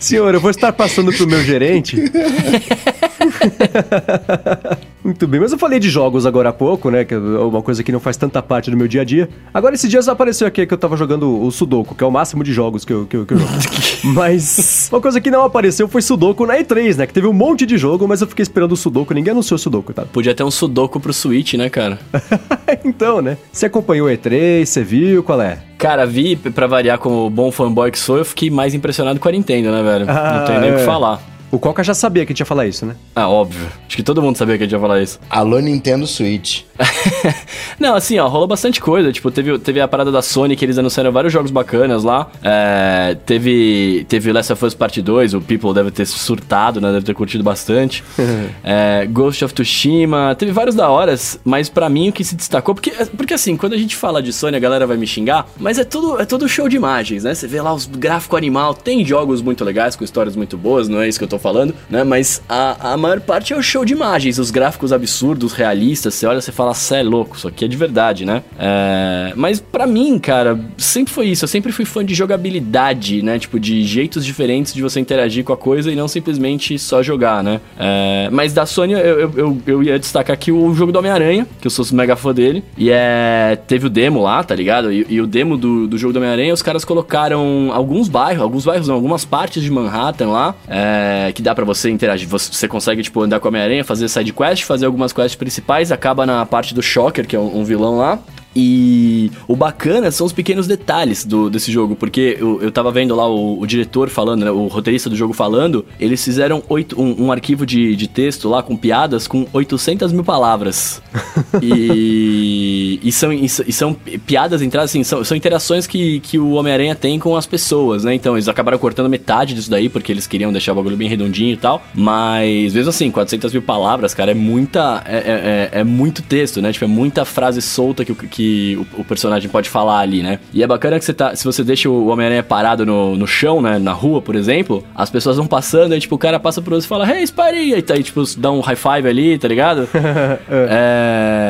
Senhor, eu vou estar passando pro meu gerente. [LAUGHS] [LAUGHS] Muito bem, mas eu falei de jogos agora há pouco, né? Que é uma coisa que não faz tanta parte do meu dia a dia. Agora, esses dias apareceu aqui que eu tava jogando o Sudoku, que é o máximo de jogos que eu, que eu, que eu jogo. [LAUGHS] mas uma coisa que não apareceu foi Sudoku na E3, né? Que teve um monte de jogo, mas eu fiquei esperando o Sudoku. Ninguém anunciou o Sudoku, tá? Podia ter um sudoku pro Switch, né, cara? [LAUGHS] então, né? Você acompanhou o E3, você viu qual é? Cara, vi, pra variar como bom fanboy que sou, eu fiquei mais impressionado com a Nintendo, né, velho? Ah, não tem nem o é. que falar. O Coca já sabia que a gente ia falar isso, né? Ah, óbvio. Acho que todo mundo sabia que a gente ia falar isso. Alô, Nintendo Switch. [LAUGHS] Não, assim, ó, rolou bastante coisa. Tipo, teve, teve a parada da Sony, que eles anunciaram vários jogos bacanas lá. É, teve, teve Last of Us Part 2, o People deve ter surtado, né? Deve ter curtido bastante. [LAUGHS] É, Ghost of Tsushima, teve vários da horas, mas pra mim o que se destacou, porque, porque assim, quando a gente fala de Sony, a galera vai me xingar, mas é tudo, é tudo show de imagens, né? Você vê lá os gráficos animal, tem jogos muito legais, com histórias muito boas, não é isso que eu tô falando, né? Mas a, a maior parte é o show de imagens, os gráficos absurdos, realistas, você olha, você fala, cê é louco, isso aqui é de verdade, né? É, mas pra mim, cara, sempre foi isso, eu sempre fui fã de jogabilidade, né? Tipo, de jeitos diferentes de você interagir com a coisa e não simplesmente só jogar, né? É, mas da Sony, eu, eu, eu, eu ia destacar aqui o jogo do Homem-Aranha, que eu sou mega fã dele, e é... teve o demo lá, tá ligado? E, e o demo do, do jogo do Homem-Aranha, os caras colocaram alguns bairros, alguns bairros não, algumas partes de Manhattan lá, é, que dá pra você interagir, você, você consegue, tipo, andar com o Homem-Aranha, fazer side quest, fazer algumas quests principais, acaba na parte do Shocker, que é um, um vilão lá, e o bacana são os pequenos detalhes do, desse jogo, porque eu, eu tava vendo lá o, o diretor falando, né, o roteirista do jogo falando, eles fizeram oito, um, um arquivo de, de texto lá com piadas com 800 mil palavras. [LAUGHS] e, e, são, e, e são piadas, entradas assim, são, são interações que, que o Homem-Aranha tem com as pessoas, né? Então eles acabaram cortando metade disso daí, porque eles queriam deixar o bagulho bem redondinho e tal. Mas mesmo assim, 400 mil palavras, cara, é muita. É, é- é- é muito texto, né? Tipo, é muita frase solta que, o- que o, o personagem pode falar ali, né? E é bacana que você tá. Se você deixa o Homem-Aranha parado no, no chão, né? Na rua, por exemplo, as pessoas vão passando, aí, tipo, o cara passa por você e fala, hey, Spidey! Aí tá aí, tipo, dá um high five ali, tá ligado? [LAUGHS] É,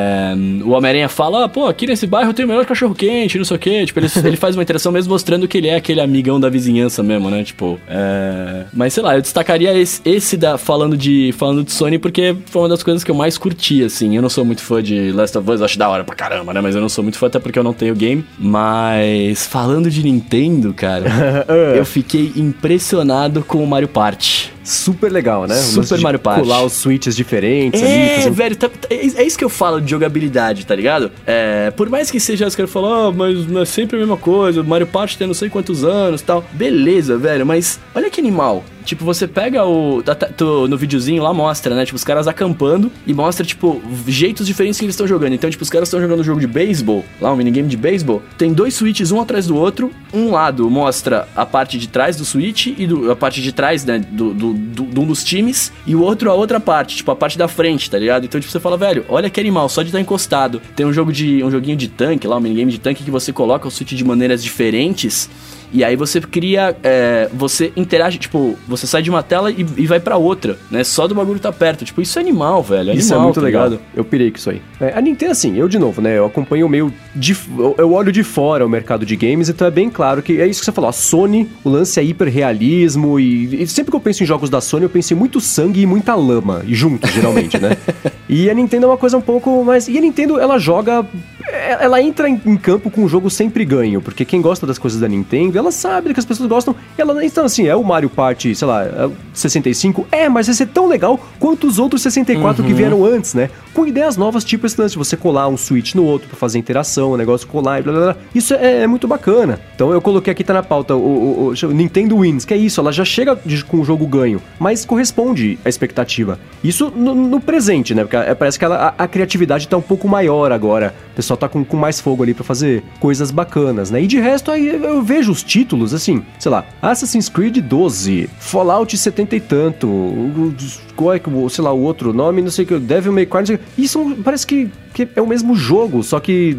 o Homem-Aranha fala, ah, pô, aqui nesse bairro tem o melhor cachorro quente, não sei o quê. Tipo, ele, ele faz uma interação mesmo mostrando que ele é aquele amigão da vizinhança mesmo, né? Tipo, é... Mas sei lá, eu destacaria esse, esse da, falando, de, falando de Sony porque foi uma das coisas que eu mais curti, assim. Eu não sou muito fã de Last of Us, acho da hora pra caramba, né? Mas eu não sou muito fã até porque eu não tenho game. Mas falando de Nintendo, cara, [LAUGHS] eu fiquei impressionado com o Mario Party. Super legal, né? Super Mario Party. Colar os switches diferentes ali, É, um velho, tá- tá- é, é isso que eu falo de jogabilidade, tá ligado? É, por mais que seja, os caras falam, ah, mas não é sempre a mesma coisa, Mario Party tem não sei quantos anos tal. Beleza, velho, mas olha que animal. Tipo, você pega o. tá- tá- tu- no videozinho lá mostra, né? Tipo, os caras acampando e mostra, tipo, jeitos diferentes que eles estão jogando. Então, tipo, os caras estão jogando um jogo de beisebol, lá um minigame de beisebol. Tem dois switches um atrás do outro. Um lado mostra a parte de trás do switch e do- a parte de trás, né? Do, do, do- de um dos times. E o outro a outra parte, tipo, a parte da frente, tá ligado? Então, tipo, você fala, velho, olha que animal, só de estar encostado. Tem um jogo de. um joguinho de tanque lá, um minigame de tanque que você coloca o switch de maneiras diferentes. E aí você cria. é, você interage, tipo, você sai de uma tela e, e vai pra outra, né? Só do bagulho tá perto. Tipo, isso é animal, velho. Isso é animal, muito tá legal. ligado? Eu pirei com isso aí. É, a Nintendo, assim, eu de novo, né? Eu acompanho meio. De, eu- eu olho de fora o mercado de games, então é bem claro que é isso que você falou. A Sony, o lance é hiperrealismo e, e sempre que eu penso em jogos da Sony, eu penso em muito sangue e muita lama. E junto, geralmente, né? [LAUGHS] E a Nintendo é uma coisa um pouco mais. E a Nintendo, ela joga. é- Ela entra em, campo com um jogo sempre ganho, porque quem gosta das coisas da Nintendo, ela sabe que as pessoas gostam. E ela, então, assim, é o Mario Party, sei lá, é o 65. É, mas vai ser tão legal quanto os outros 64 que vieram antes, né? Com ideias novas, tipo esse lance de você colar um Switch no outro pra fazer interação, o negócio colar e blá blá blá. Isso é, é muito bacana. Então eu coloquei aqui, tá na pauta, o, o- o- o Nintendo Wins, que é isso, ela já chega de- com o jogo ganho, mas corresponde à expectativa. Isso no, no presente, né? Porque é, parece que ela- a, a criatividade tá um pouco maior agora. O pessoal tá com com, mais fogo ali para fazer coisas bacanas, né? E de resto, aí eu vejo os títulos, assim, sei lá, Assassin's Creed 12, Fallout 70 e tanto, qual é que, sei lá, o outro nome, não sei o que, Devil May Cry, não sei, isso parece que, que é o mesmo jogo, só que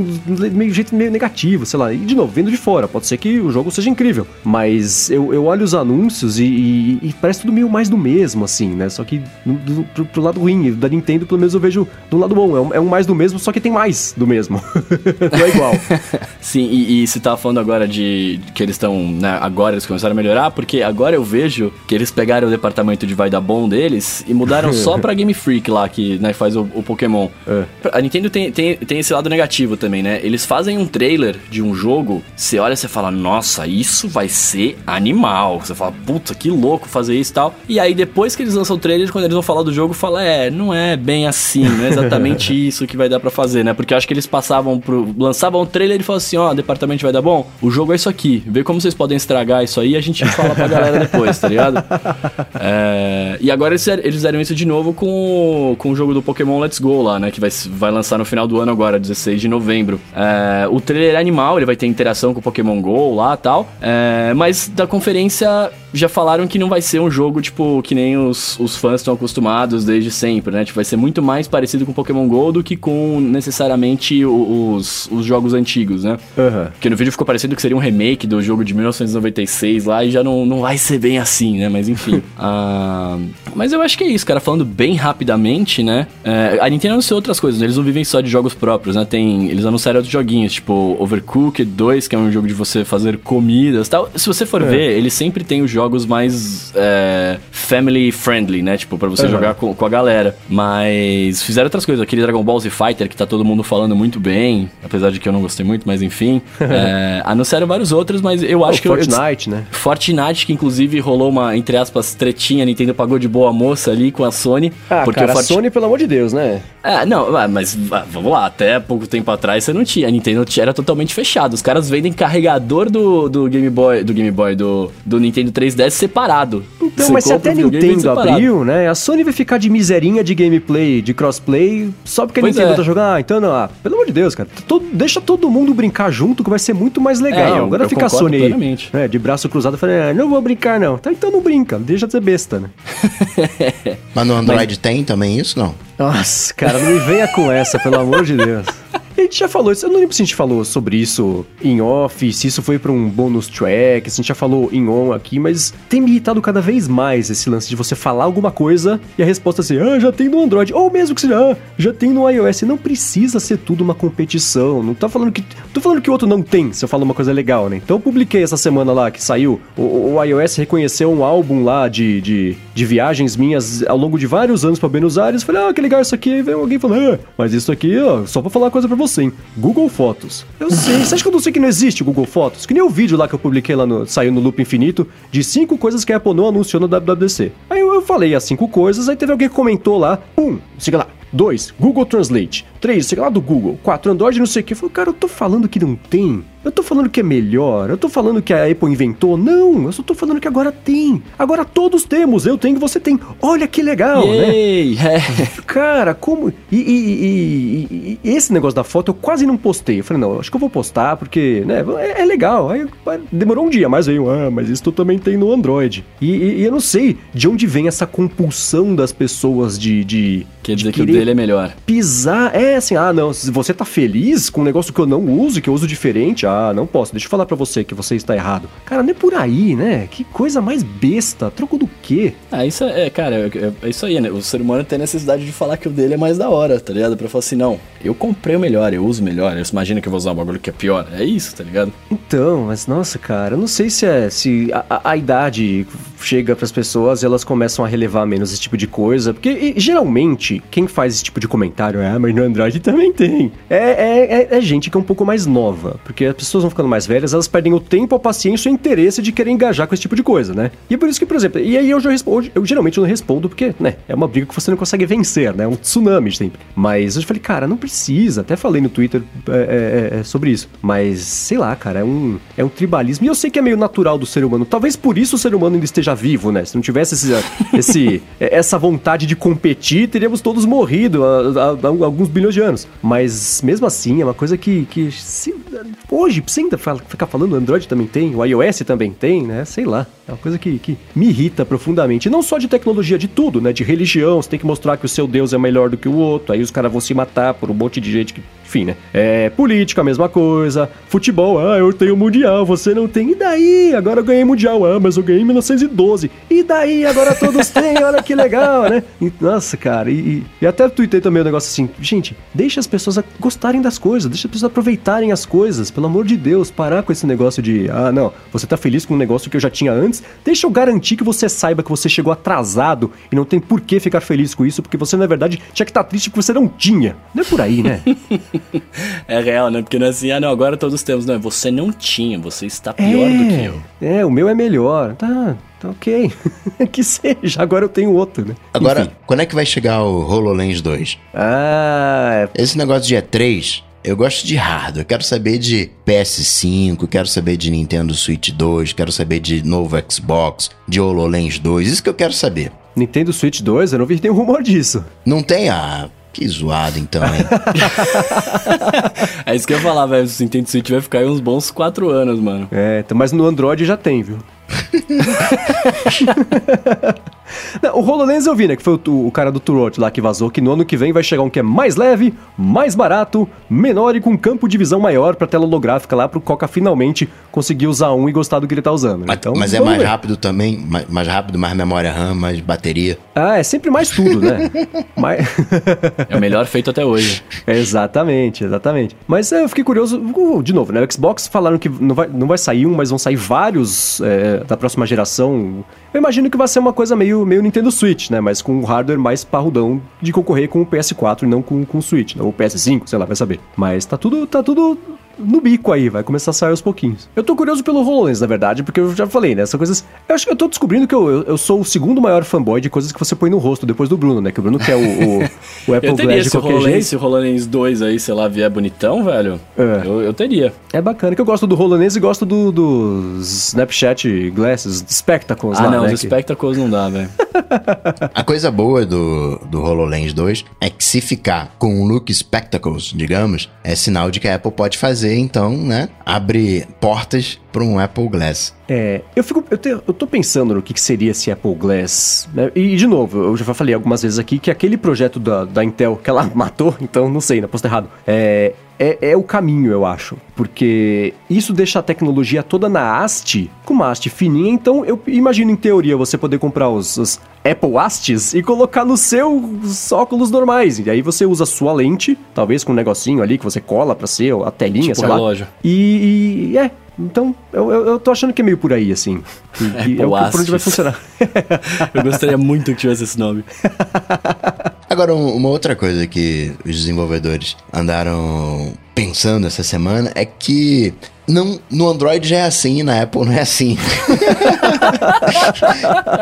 do meio jeito meio negativo, sei lá. E de novo, vendo de fora, pode ser que o jogo seja incrível. Mas eu, eu olho os anúncios e, e, e parece tudo meio mais do mesmo, assim, né? Só que do, do, pro, pro, lado ruim, da Nintendo, pelo menos eu vejo do lado bom. É um, é um mais do mesmo, só que tem mais do mesmo. [LAUGHS] Não é igual. [LAUGHS] Sim, e, e você tava falando agora de que eles estão, né, agora eles começaram a melhorar, porque agora eu vejo que eles pegaram o departamento de vai dar bom deles e mudaram [LAUGHS] só pra Game Freak lá, que né, faz o, o Pokémon. É. A Nintendo tem, tem, tem esse lado negativo também, né? Eles fazem um trailer de um jogo, você olha e você fala, nossa, isso vai ser animal. Você fala, puta, que louco fazer isso e tal. E aí depois que eles lançam o trailer, quando eles vão falar do jogo, fala, é, não é bem assim, não é exatamente [LAUGHS] isso que vai dar para fazer, né? Porque eu acho que eles passavam pro. lançavam o trailer e falavam assim, ó, oh, departamento vai dar bom, o jogo é isso aqui. Vê como vocês podem estragar isso aí e a gente fala pra galera depois, tá ligado? [LAUGHS] É, e agora eles, eles fizeram isso de novo com, com o jogo do Pokémon Let's Go lá, né? Que vai, vai lançar no final do ano agora, 16 de novembro. É, o trailer é animal, ele vai ter interação com o Pokémon GO lá e tal. É, mas da conferência já falaram que não vai ser um jogo, tipo, que nem os, os fãs estão acostumados desde sempre, né? Tipo, vai ser muito mais parecido com Pokémon GO do que com necessariamente os, os jogos antigos, né? Uhum. Porque no vídeo ficou parecendo que seria um remake do jogo de 1996 lá e já não, não vai ser bem assim, né? Mas enfim. uh, [LAUGHS] mas eu acho que é isso, cara. Falando bem rapidamente, né? É, a Nintendo anunciou outras coisas, né? eles não vivem só de jogos próprios, né? Tem, eles anunciaram outros joguinhos, tipo Overcooked 2, que é um jogo de você fazer comidas tal. Se você for é. ver, eles sempre têm os jogos jogos mais é, family friendly, né? Tipo, pra você uhum. jogar com, com, a galera. Mas fizeram outras coisas. Aquele Dragon Ball Z Fighter que tá todo mundo falando muito bem, apesar de que eu não gostei muito, mas enfim. [LAUGHS] é, anunciaram vários outros, mas eu acho o que. Fortnite, eu, né? Fortnite, que inclusive rolou uma, entre aspas, tretinha, Nintendo pagou de boa moça ali com a Sony. Ah, porque cara, a Sony, pelo amor de Deus, né? É, não, ah, mas ah, vamos lá, até pouco tempo atrás você não tinha. A Nintendo era totalmente fechado. Os caras vendem carregador do, do Game Boy, do Game Boy, do, do Nintendo 3DS separado. Então, Você mas se até Nintendo abriu, né? A Sony vai ficar de miserinha de gameplay, de crossplay, só porque a pois Nintendo é. tá jogando. Ah, então não. Ah, pelo amor de Deus, cara. Todo, deixa todo mundo brincar junto que vai ser muito mais legal. É, eu, Agora eu fica a Sony aí, né, de braço cruzado falando, ah, não vou brincar não. Tá, então não brinca, deixa de ser besta, né? [LAUGHS] mas no Android mas... tem também isso, não? Nossa, cara, não me venha com essa, pelo amor de Deus. A gente já falou isso, eu não lembro se a gente falou sobre isso em off, se isso foi para um bônus track, se a gente já falou em on aqui, mas tem me irritado cada vez mais esse lance de você falar alguma coisa e a resposta ser, ah, já tem no Android, ou mesmo que seja, ah, já tem no iOS. Não precisa ser tudo uma competição, não tá falando que. Tô falando que o outro não tem, se eu falo uma coisa legal, né? Então eu publiquei essa semana lá que saiu, o, o iOS reconheceu um álbum lá de, de, de viagens minhas ao longo de vários anos para Buenos Aires. Falei, ah, que legal isso aqui. Aí vem alguém falando, ah, mas isso aqui, ó, só pra falar coisa pra você, hein? Google Fotos. Eu sei. Você acha que eu não sei que não existe Google Fotos? Que nem o vídeo lá que eu publiquei lá no. saiu no Loop Infinito de cinco coisas que a Apple não anunciou no WWDC. Aí eu, eu falei as cinco coisas, aí teve alguém que comentou lá. Um, siga lá. 2. Google Translate. 3. Sei lá do Google. 4. Android não sei o que. Eu falei, cara, eu tô falando que não tem. Eu tô falando que é melhor, eu tô falando que a Apple inventou. Não, eu só tô falando que agora tem. Agora todos temos, eu tenho, você tem. Olha que legal, Yay. né? [LAUGHS] Cara, como. E, e, e, e, esse negócio da foto eu quase não postei. Eu falei, não, acho que eu vou postar porque, né, é, é legal. Aí demorou um dia, mas veio, ah, mas isso tu também tem no Android. E, eu não sei de onde vem essa compulsão das pessoas de. de Quer dizer que o dele é melhor. Pisar, é assim, ah, não, se você tá feliz com um negócio que eu não uso, que eu uso diferente, ah, não posso, deixa eu falar para você que você está errado. Cara, nem por aí, né? Que coisa mais besta, troco do quê? Ah, isso é, cara, é, é isso aí, né? O ser humano tem necessidade de falar que o dele é mais da hora, tá ligado? Pra falar assim, não, eu comprei o melhor, eu uso o melhor, eu imagina que eu vou usar um bagulho que é pior. É isso, tá ligado? Então, mas nossa, cara, eu não sei se é, se a, a, a idade chega para as pessoas e elas começam a relevar menos esse tipo de coisa, porque e, geralmente quem faz esse tipo de comentário é, ah, mas no Android também tem. É, é, é, é gente que é um pouco mais nova, porque a pessoas vão ficando mais velhas, elas perdem o tempo, a paciência e o interesse de querer engajar com esse tipo de coisa, né? E é por isso que, por exemplo, e aí eu, já respondo, eu geralmente não respondo porque, né, é uma briga que você não consegue vencer, né? É um tsunami sempre. Mas eu falei, cara, não precisa. Até falei no Twitter é, é, é, sobre isso. Mas, sei lá, cara, é um, é um tribalismo. E eu sei que é meio natural do ser humano. Talvez por isso o ser humano ainda esteja vivo, né? Se não tivesse esse, esse [LAUGHS] essa vontade de competir, teríamos todos morrido há, há, há, alguns bilhões de anos. Mas mesmo assim, é uma coisa que, que se, hoje, você ainda ficar falando, o Android também tem, o iOS também tem, né? Sei lá. É uma coisa que, que me irrita profundamente. E não só de tecnologia, de tudo, né? De religião, você tem que mostrar que o seu Deus é melhor do que o outro, aí os caras vão se matar por um monte de gente que enfim, né? É, política, a mesma coisa. Futebol, ah, eu tenho mundial, você não tem. E daí? Agora eu ganhei mundial. Ah, mas eu ganhei em 1912. E daí? Agora todos [LAUGHS] têm, olha que legal, né? E, nossa, cara, e, e até tuitei também um negócio assim, gente, deixa as pessoas gostarem das coisas, deixa as pessoas aproveitarem as coisas, pelo amor de Deus, parar com esse negócio de, ah, não, você tá feliz com um negócio que eu já tinha antes, deixa eu garantir que você saiba que você chegou atrasado e não tem por que ficar feliz com isso, porque você, na verdade, tinha que estar tá triste porque você não tinha. Não é por aí, né? [LAUGHS] é real, né? Porque não é assim, ah, não, agora todos temos. Não, você não tinha, você está pior é, do que eu. É, o meu é melhor. Tá, tá ok. [LAUGHS] que seja, agora eu tenho outro, né? Agora, Enfim. quando é que vai chegar o HoloLens 2? Ah. É... Esse negócio de E3. Eu gosto de hardware, quero saber de PS5, quero saber de Nintendo Switch 2, quero saber de novo Xbox, de HoloLens 2, isso que eu quero saber. Nintendo Switch 2? Eu não vi nenhum rumor disso. Não tem? Ah, que zoado então, hein? [LAUGHS] é isso que eu ia falar, velho. O Nintendo Switch vai ficar aí uns bons 4 anos, mano. É, mas no Android já tem, viu? [LAUGHS] Não, o HoloLens eu vi, né? Que foi o, o cara do Turot lá que vazou, que no ano que vem vai chegar um que é mais leve, mais barato, menor e com campo de visão maior pra tela holográfica lá, pro Coca finalmente conseguir usar um e gostar do que ele tá usando. Mas, então, mas é mais ver. rápido também, mais, mais, rápido, mais memória RAM, mais bateria. Ah, é sempre mais tudo, né? [LAUGHS] mais... [LAUGHS] é o melhor feito até hoje. exatamente, exatamente. Mas é, eu fiquei curioso, uh, de novo, né? O Xbox falaram que não vai, não vai sair um, mas vão sair vários é, da próxima geração. Eu imagino que vai ser uma coisa meio meio, Nintendo Switch, né? Mas com um hardware mais parrudão de concorrer com o PS4 e não com, com o Switch, né? Ou o PS5, sei lá, vai saber. Mas tá tudo, tá tudo no bico aí, vai começar a sair aos pouquinhos. Eu tô curioso pelo HoloLens, na verdade, porque eu já falei, né? Essas coisas. Eu acho que eu tô descobrindo que eu, eu, eu, sou o segundo maior fanboy de coisas que você põe no rosto depois do Bruno, né? Que o Bruno quer o, o, [LAUGHS] o Apple Glass de qualquer HoloLens, jeito. Se o HoloLens 2 aí, sei lá, vier bonitão, velho, é. eu, eu teria. É bacana, que eu gosto do HoloLens e gosto do, dos Snapchat Glasses, Spectacles ah, lá, não, né? os. Spectacles não dá, velho. [LAUGHS] a coisa boa do, do HoloLens 2 é que se ficar com o look Spectacles, digamos, é sinal de que a Apple pode fazer, então, né? Abre portas para um Apple Glass. É, eu fico, eu, te, eu tô pensando no que, que seria esse Apple Glass. Né? E, de novo, eu já falei algumas vezes aqui que aquele projeto da, da Intel que ela [LAUGHS] matou, então não sei, na posto errado. É, é, é, o caminho, eu acho. Porque isso deixa a tecnologia toda na haste, com uma haste fininha. Então, eu imagino, em teoria, você poder comprar os, os Apple Hastes e colocar nos seus óculos normais. E aí você usa a sua lente, talvez com um negocinho ali que você cola pra ser a telinha, tipo sei relógio. lá. E, e é, então, eu, eu, eu, tô achando que é meio por aí, assim. E, é, é por onde vai funcionar. [LAUGHS] eu gostaria muito que tivesse esse nome. Agora, uma outra coisa que os desenvolvedores andaram pensando essa semana é que não, no Android já é assim e na Apple não é assim. [LAUGHS]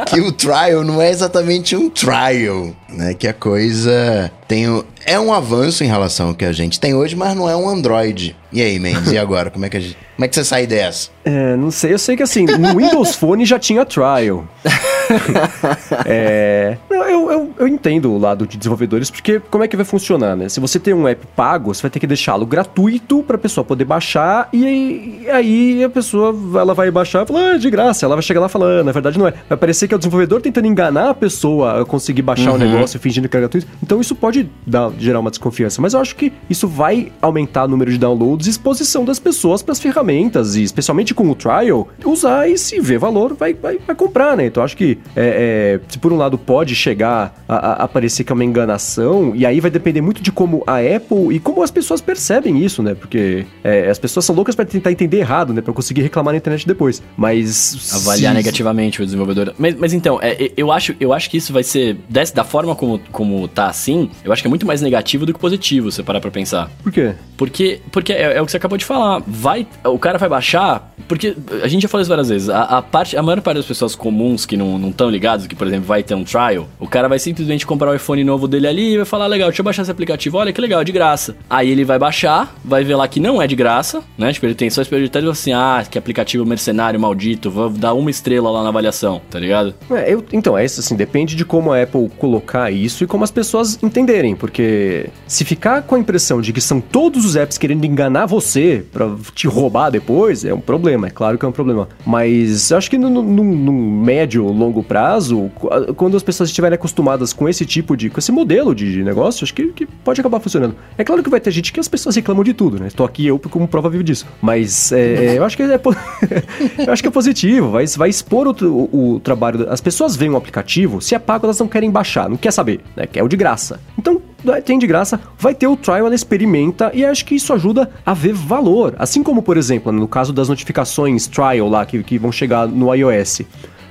que o trial não é exatamente um trial, né? Que a coisa tem é um avanço em relação ao que a gente tem hoje, mas não é um Android. E aí, Mendes, e agora? Como é que a gente, como é que você sai dessa? É, não sei, eu sei que assim, no Windows Phone já tinha trial. [LAUGHS] é, eu, eu, eu, entendo o lado de desenvolvedores, porque como é que vai funcionar, né? Se você tem um app pago, você vai ter que deixá-lo gratuito para a pessoa poder baixar e, e, aí a pessoa ela vai baixar e falar, ah, de graça. Ela vai chegar lá falando, ah, na verdade não é. Vai parecer que é o desenvolvedor tentando enganar a pessoa a conseguir baixar o uhum. Negócio fingindo que é gratuito. Então isso pode dar, gerar uma desconfiança. Mas eu acho que isso vai aumentar o número de downloads e exposição das pessoas para as ferramentas, e especialmente com o trial, usar e se ver valor, vai, vai, vai comprar, né? Então acho que é, é, se por um lado pode chegar a, a, parecer que é uma enganação, e aí vai depender muito de como a Apple e como as pessoas percebem isso, né? Porque é, as pessoas são loucas para tentar entender errado, né? Pra conseguir reclamar na internet depois. Mas. Avaliar se... negativamente o desenvolvedor. Mas, mas então, é, eu, acho, eu acho que isso vai ser. Desse, da forma como, como tá assim, eu acho que é muito mais negativo do que positivo, se você parar pra pensar. Por quê? Porque, porque é, é o que você acabou de falar. Vai, o cara vai baixar. Porque a gente já falou isso várias vezes. A, a parte, a maior parte das pessoas comuns que não estão ligados, que, por exemplo, vai ter um trial, o cara vai simplesmente comprar o iPhone novo dele ali e vai falar: legal, deixa eu baixar esse aplicativo. Olha que legal, é de graça. Aí ele vai baixar, vai ver lá que não é de graça, né? Tipo, ele tem só experiência e assim: ah, que aplicativo mercenário maldito, vou dar uma estrela lá na avaliação, tá ligado? É, eu, então, é isso assim, depende de como a Apple colocar isso e como as pessoas entenderem, porque se ficar com a impressão de que são todos os apps querendo enganar você para te roubar depois, é um problema, é claro que é um problema. Mas acho que no médio, longo prazo, quando as pessoas estiverem acostumadas com esse tipo de, com esse modelo de negócio, acho que, que pode acabar funcionando. É claro que vai ter gente que as pessoas reclamam de tudo, né? Estou aqui eu como prova viva disso. Mas é, eu acho que é, [LAUGHS] eu acho que é positivo, vai, vai expor o, o, o trabalho. As pessoas veem um aplicativo, se é pago, elas não querem baixar, não quer saber, né? Quer o de graça. Então, tem de graça, vai ter o trial, ela experimenta e acho que isso ajuda a ver valor. Assim como, por exemplo, no caso das notificações trial lá que, que vão chegar no iOS.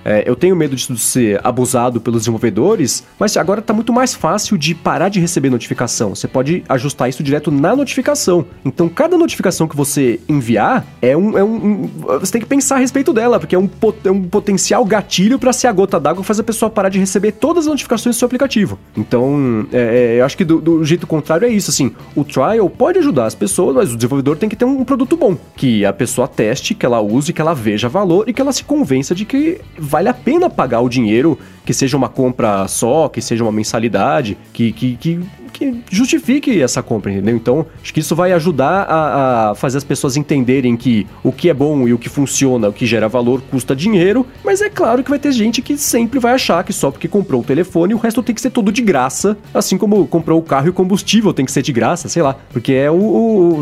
É, eu tenho medo de ser abusado pelos desenvolvedores, mas agora está muito mais fácil de parar de receber notificação. Você pode ajustar isso direto na notificação. Então, cada notificação que você enviar é um. É um, um você tem que pensar a respeito dela, porque é um, pot, é um potencial gatilho para ser a gota d'água que faz a pessoa parar de receber todas as notificações do seu aplicativo. Então, é, é, eu acho que do, do, jeito contrário é isso. Assim, o trial pode ajudar as pessoas, mas o desenvolvedor tem que ter um produto bom. Que a pessoa teste, que ela use, que ela veja valor e que ela se convença de que vale a pena pagar o dinheiro, que seja uma compra só, que seja uma mensalidade, que, que, que que justifique essa compra, entendeu? Então, acho que isso vai ajudar a, a, fazer as pessoas entenderem que o que é bom e o que funciona, o que gera valor, custa dinheiro, mas é claro que vai ter gente que sempre vai achar que só porque comprou o telefone o resto tem que ser tudo de graça, assim como comprou o carro e o combustível tem que ser de graça, sei lá, porque é o...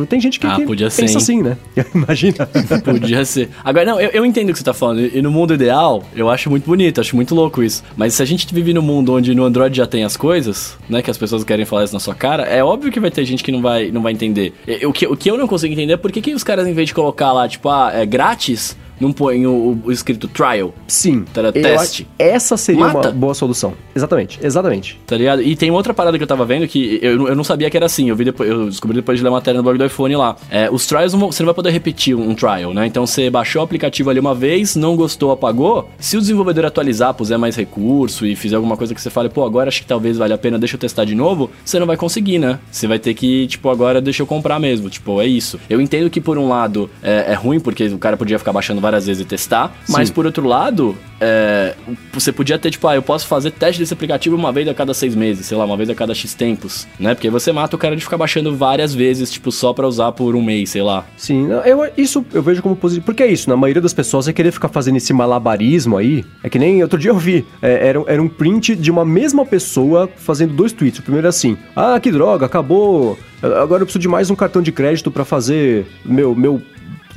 o tem gente que, ah, que pensa ser, assim, né? [LAUGHS] Imagina. podia ser. Agora, não, eu, eu entendo o que você tá falando, e no mundo ideal, eu acho muito bonito, acho muito louco isso, mas se a gente vive num mundo onde no Android já tem as coisas, né, que as pessoas querem falar na sua cara, é óbvio que vai ter gente que não vai, não vai entender. O que, o que eu não consigo entender é por que, que os caras, em vez de colocar lá, tipo, ah, é grátis, não põe o, o escrito trial. Sim. Tá, teste. Essa seria Mata. uma boa solução. Exatamente, exatamente. Tá ligado? E tem outra parada que eu tava vendo que eu, eu não sabia que era assim. Eu vi depois, eu descobri depois de ler a matéria no blog do iPhone lá. É, os trials não, você não vai poder repetir um, um trial, né? Então você baixou o aplicativo ali uma vez, não gostou, apagou. Se o desenvolvedor atualizar, puser mais recurso e fizer alguma coisa que você fale, pô, agora acho que talvez valha a pena, deixa eu testar de novo, você não vai conseguir, né? Você vai ter que, tipo, agora deixa eu comprar mesmo. Tipo, é isso. Eu entendo que por um lado é, é ruim, porque o cara podia ficar baixando várias vezes e testar. Mas por outro lado, é, você podia ter, tipo, ah, eu posso fazer teste desse aplicativo uma vez a cada seis meses, sei lá, uma vez a cada X tempos, né? Porque você mata o cara de ficar baixando várias vezes, tipo, só pra usar por um mês, sei lá. Sim, eu, isso eu vejo como positivo. Porque é isso, na maioria das pessoas é querer ficar fazendo esse malabarismo aí. É que nem outro dia eu vi, é, era, era um print de uma mesma pessoa fazendo dois tweets. O primeiro é assim: ah, que droga, acabou. Agora eu preciso de mais um cartão de crédito para fazer meu, meu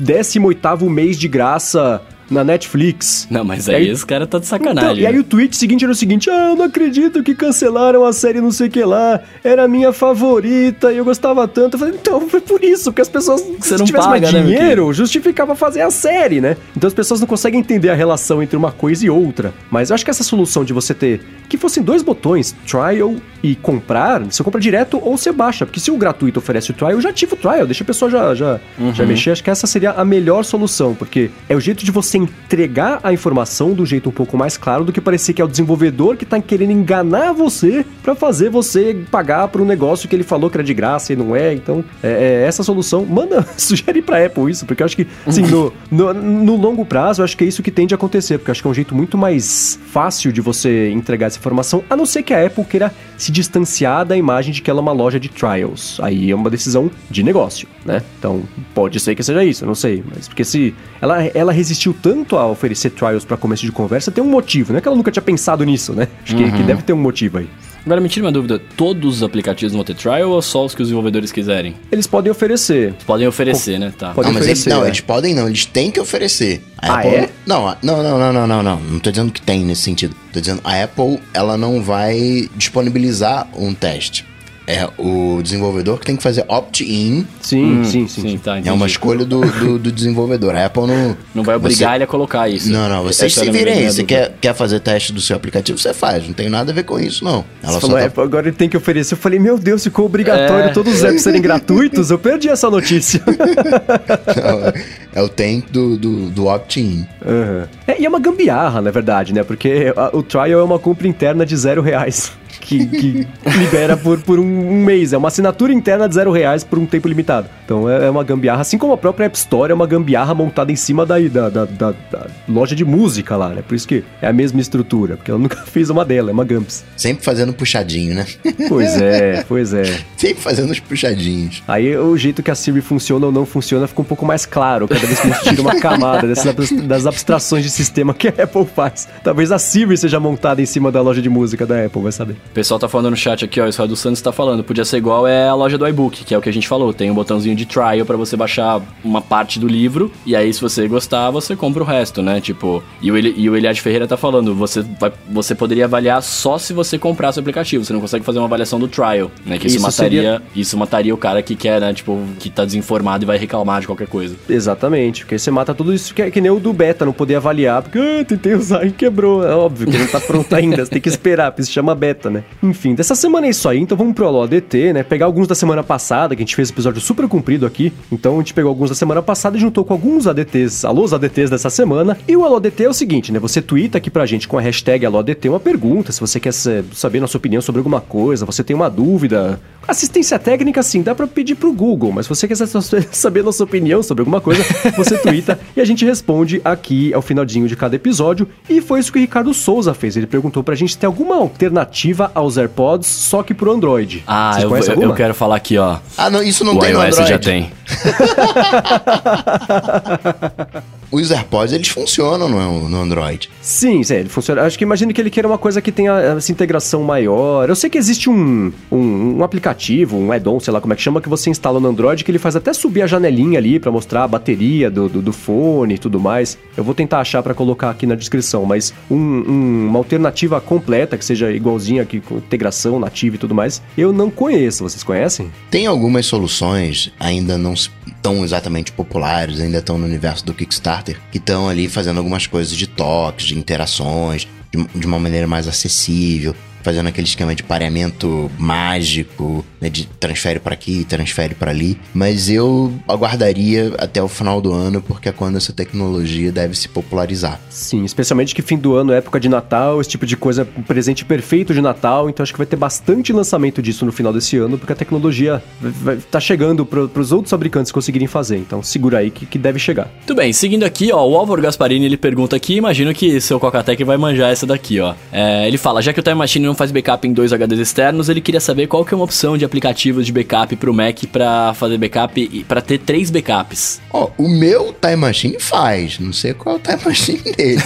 18 mês de graça na Netflix. Não, mas aí, aí esse cara tá de sacanagem. Então, e aí o tweet seguinte era o seguinte: Ah, eu não acredito que cancelaram a série não sei o que lá. Era a minha favorita e eu gostava tanto. Eu falei, então foi por isso, porque as pessoas, Você se tivesse paga, mais né, dinheiro, justificava fazer a série, né? Então as pessoas não conseguem entender a relação entre uma coisa e outra. Mas eu acho que essa solução de você ter que fossem dois botões, trial e comprar, você compra direto ou você baixa. Porque se o gratuito oferece o trial, eu já ativo o trial, deixa a pessoa já, já, uhum. já mexer. Acho que essa seria a melhor solução, porque é o jeito de você entregar a informação do jeito um pouco mais claro do que parecer que é o desenvolvedor que tá querendo enganar você para fazer você pagar por um negócio que ele falou que era de graça e não é. Então, é, é essa solução, manda, [LAUGHS] sugere pra Apple isso, porque eu acho que, assim, no, no, no, longo prazo, eu acho que é isso que tende a acontecer, porque eu acho que é um jeito muito mais fácil de você entregar essa informação, a não ser que a Apple queira se distanciar da imagem de que ela é uma loja de trials. Aí é uma decisão de negócio, né? Então, pode ser que seja isso, não sei, mas porque se ela, ela resistiu tanto a oferecer trials para começo de conversa, tem um motivo, não é que ela nunca tinha pensado nisso, né? Acho uhum. que, que, deve ter um motivo aí. Agora, me tira uma dúvida: todos os aplicativos vão ter trial ou só os que os desenvolvedores quiserem? Eles podem oferecer. Podem oferecer, Com... né? Tá. Podem não, mas eles, não, é. eles podem não, eles têm que oferecer. A ah, Apple, é? Não, não, não, não, não, não, não. Não tô dizendo que tem nesse sentido. Tô dizendo, a Apple, ela não vai disponibilizar um teste É o desenvolvedor que tem que fazer opt-in. Sim, sim, sim. sim. tá, É uma escolha do, do, do desenvolvedor. A Apple não. Não vai obrigar você- ele a colocar isso. Não, não, vocês Essa se virem aí. Você quer, quer fazer teste do seu aplicativo, você faz. Não tem nada a ver com isso, não. Ela Você só falou, tá- Apple, agora ele tem que oferecer. Eu falei, meu Deus, ficou obrigatório É. todos os apps serem gratuitos? Eu perdi essa notícia. [LAUGHS] é o tem do, do, do opt-in. Aham. É, e é uma gambiarra, na verdade, né? Porque a- o trial é uma compra interna de zero reais. Que, que libera por, por um, um mês. É uma assinatura interna de zero reais por um tempo limitado. Então é, é uma gambiarra, assim como a própria App Store é uma gambiarra montada em cima da, da, da, da- da loja de música lá, né? Por isso que é a mesma estrutura. Porque ela [LAUGHS] nunca fez uma dela, é uma Gamps. Sempre fazendo puxadinho, né? Pois é, [LAUGHS] pois é. Sempre fazendo os puxadinhos. Aí o jeito que a Siri funciona ou não funciona fica um pouco mais claro cada vez que a gente tira uma camada dessas das abstrações de sistema que a Apple faz. Talvez a Siri seja montada em cima da loja de música da Apple, vai saber. O pessoal tá falando no chat aqui, ó, o Israel dos Santos tá falando, podia ser igual é a loja do iBook, que é o que a gente falou, tem um botãozinho de trial pra você baixar uma parte do livro, e aí se você gostar, você compra o resto, né? Tipo, e o, Eli- e o Eliade Ferreira tá falando, você, vai, você poderia avaliar só se você comprasse o aplicativo, você não consegue fazer uma avaliação do trial, né? Que isso, Isso mataria, seria- isso mataria o cara que quer, né? Tipo, que tá desinformado e vai reclamar de qualquer coisa. Exatamente, porque você mata tudo isso que, é- que nem o do beta, não poder avaliar, porque ah, tentei usar e quebrou. É óbvio que não tá pronto ainda, você tem que esperar, porque isso chama beta, né? Enfim, dessa semana é isso aí, então vamos pro Alô ADT, né? Pegar alguns da semana passada, que a gente fez episódio super comprido aqui, então a gente pegou alguns da semana passada e juntou com alguns ADTs, alôs ADTs dessa semana. E o Alô ADT é o seguinte, né? Você twitta aqui pra gente com a hashtag Alô ADT uma pergunta, se você quer sa- saber nossa opinião sobre alguma coisa, você tem uma dúvida. Assistência técnica, sim, dá pra pedir pro Google, mas se você quiser sa- [LAUGHS] saber nossa opinião sobre alguma coisa, você twitta [LAUGHS] e a gente responde aqui ao finalzinho de cada episódio. E foi isso que o Ricardo Souza fez. Ele perguntou pra gente se tem alguma alternativa aos AirPods, só que pro Android. Ah, Vocês eu, conhecem eu, eu quero falar aqui, ó. Ah, não, isso não o tem no iOS Android. já tem. [LAUGHS] [LAUGHS] Os AirPods, eles funcionam no, no Android. Sim, sim, ele funciona. Acho que imagino que ele queira uma coisa que tenha essa integração maior. Eu sei que existe um, um, um aplicativo, um add-on, sei lá como é que chama, que você instala no Android, que ele faz até subir a janelinha ali pra mostrar a bateria do, do, do fone e tudo mais. Eu vou tentar achar pra colocar aqui na descrição, mas um- um- uma alternativa completa, que seja igualzinha aqui, com integração nativa e tudo mais, eu não conheço. Vocês conhecem? Tem algumas soluções, ainda não s- tão exatamente populares, ainda estão no universo do Kickstarter, que estão ali fazendo algumas coisas de toques, de interações, de, de uma maneira mais acessível, fazendo aquele esquema de pareamento mágico, né, de transfere para aqui, transfere para ali. Mas eu aguardaria até o final do ano, porque é quando essa tecnologia deve se popularizar. Sim, especialmente que fim do ano, época de Natal, esse tipo de coisa, um presente perfeito de Natal, então acho que vai ter bastante lançamento disso no final desse ano, porque a tecnologia vai, vai- tá chegando para os outros fabricantes conseguirem fazer, então segura aí que, que deve chegar. Muito bem, seguindo aqui, ó, o Álvaro Gasparini ele pergunta aqui, imagino que seu Cocatec vai manjar essa daqui, ó. É, ele fala, já que o Time Machine não faz backup em dois HDs externos, ele queria saber qual que é uma opção de aplicativos de backup pro Mac pra fazer backup e para ter três backups. Ó, o meu Time Machine faz. Não sei qual é o Time Machine dele.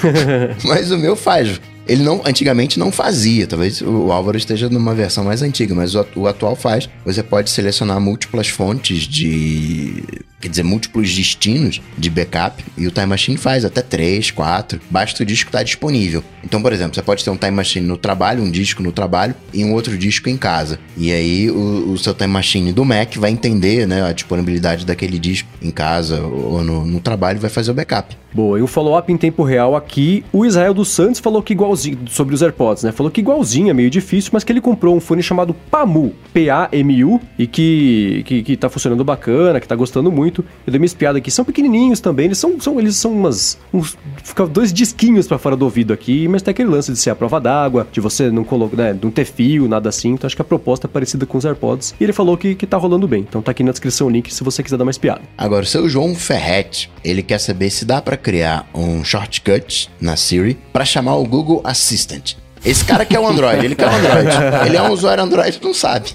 [LAUGHS] mas o meu faz. Ele não, antigamente não fazia. Talvez o Álvaro esteja numa versão mais antiga, mas o, o atual faz. Você pode selecionar múltiplas fontes de. Quer dizer, múltiplos destinos de backup. E o Time Machine faz até 3, 4. Basta o disco estar disponível. Então, por exemplo, você pode ter um Time Machine no trabalho, um disco no trabalho e um outro disco em casa. E aí o, o seu Time Machine do Mac vai entender né, a disponibilidade daquele disco em casa ou no, no trabalho e vai fazer o backup. Boa, e um follow-up em tempo real aqui, o Israel dos Santos falou que igualzinho, sobre os AirPods, né? Falou que igualzinho, é meio difícil, mas que ele comprou um fone chamado PAMU, P-A-M-U, e que, que, que tá funcionando bacana, que tá gostando muito. Eu dei uma espiada aqui, são pequenininhos também, eles são, são, eles são umas, uns, fica dois disquinhos pra fora do ouvido aqui, mas tem aquele lance de ser a prova d'água, de você não colocar, né, não ter fio, nada assim, então acho que a proposta é parecida com os AirPods, e ele falou que, que tá rolando bem, então tá aqui na descrição o link se você quiser dar uma espiada. Agora, o seu João Ferretti, ele quer saber se dá pra criar um shortcut na Siri pra chamar o Google Assistant. Esse cara quer o Android, ele quer o Android. Ele é um usuário Android, não sabe.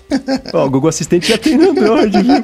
Ó, o Google Assistente já tem Android, viu?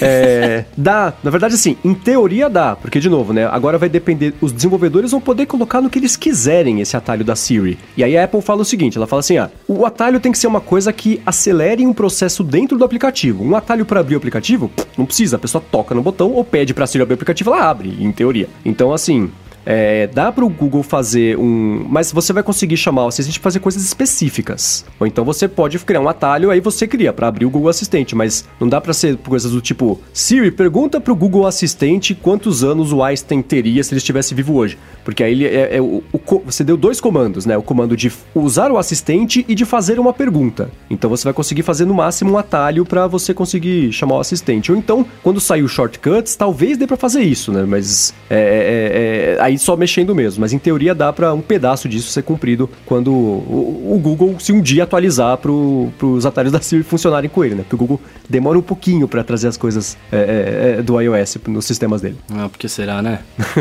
É, dá, na verdade, assim, em teoria dá, porque, de novo, né? Agora vai depender, os desenvolvedores vão poder colocar no que eles quiserem esse atalho da Siri. E aí a Apple fala o seguinte: ela fala assim, ah, o atalho tem que ser uma coisa que acelere um processo dentro do aplicativo. Um atalho para abrir o aplicativo, não precisa, a pessoa toca no botão ou pede pra Siri abrir o aplicativo, ela abre, em teoria. Então, assim. É, dá para o Google fazer um. Mas você vai conseguir chamar o assistente para fazer coisas específicas. Ou então você pode criar um atalho, aí você cria para abrir o Google Assistente. Mas não dá para ser coisas do tipo: Siri, pergunta para o Google Assistente quantos anos o Einstein teria se ele estivesse vivo hoje. Porque aí ele é, é o, o, você deu dois comandos, né? O comando de usar o assistente e de fazer uma pergunta. Então você vai conseguir fazer no máximo um atalho para você conseguir chamar o assistente. Ou então, quando sair o shortcuts, talvez dê para fazer isso, né? Mas é, é, é, aí só mexendo mesmo. Mas em teoria dá para um pedaço disso ser cumprido quando o, o Google se um dia atualizar para os atalhos da Siri funcionarem com ele, né? Porque o Google demora um pouquinho para trazer as coisas é, é, do iOS nos sistemas dele. Ah, porque será, né?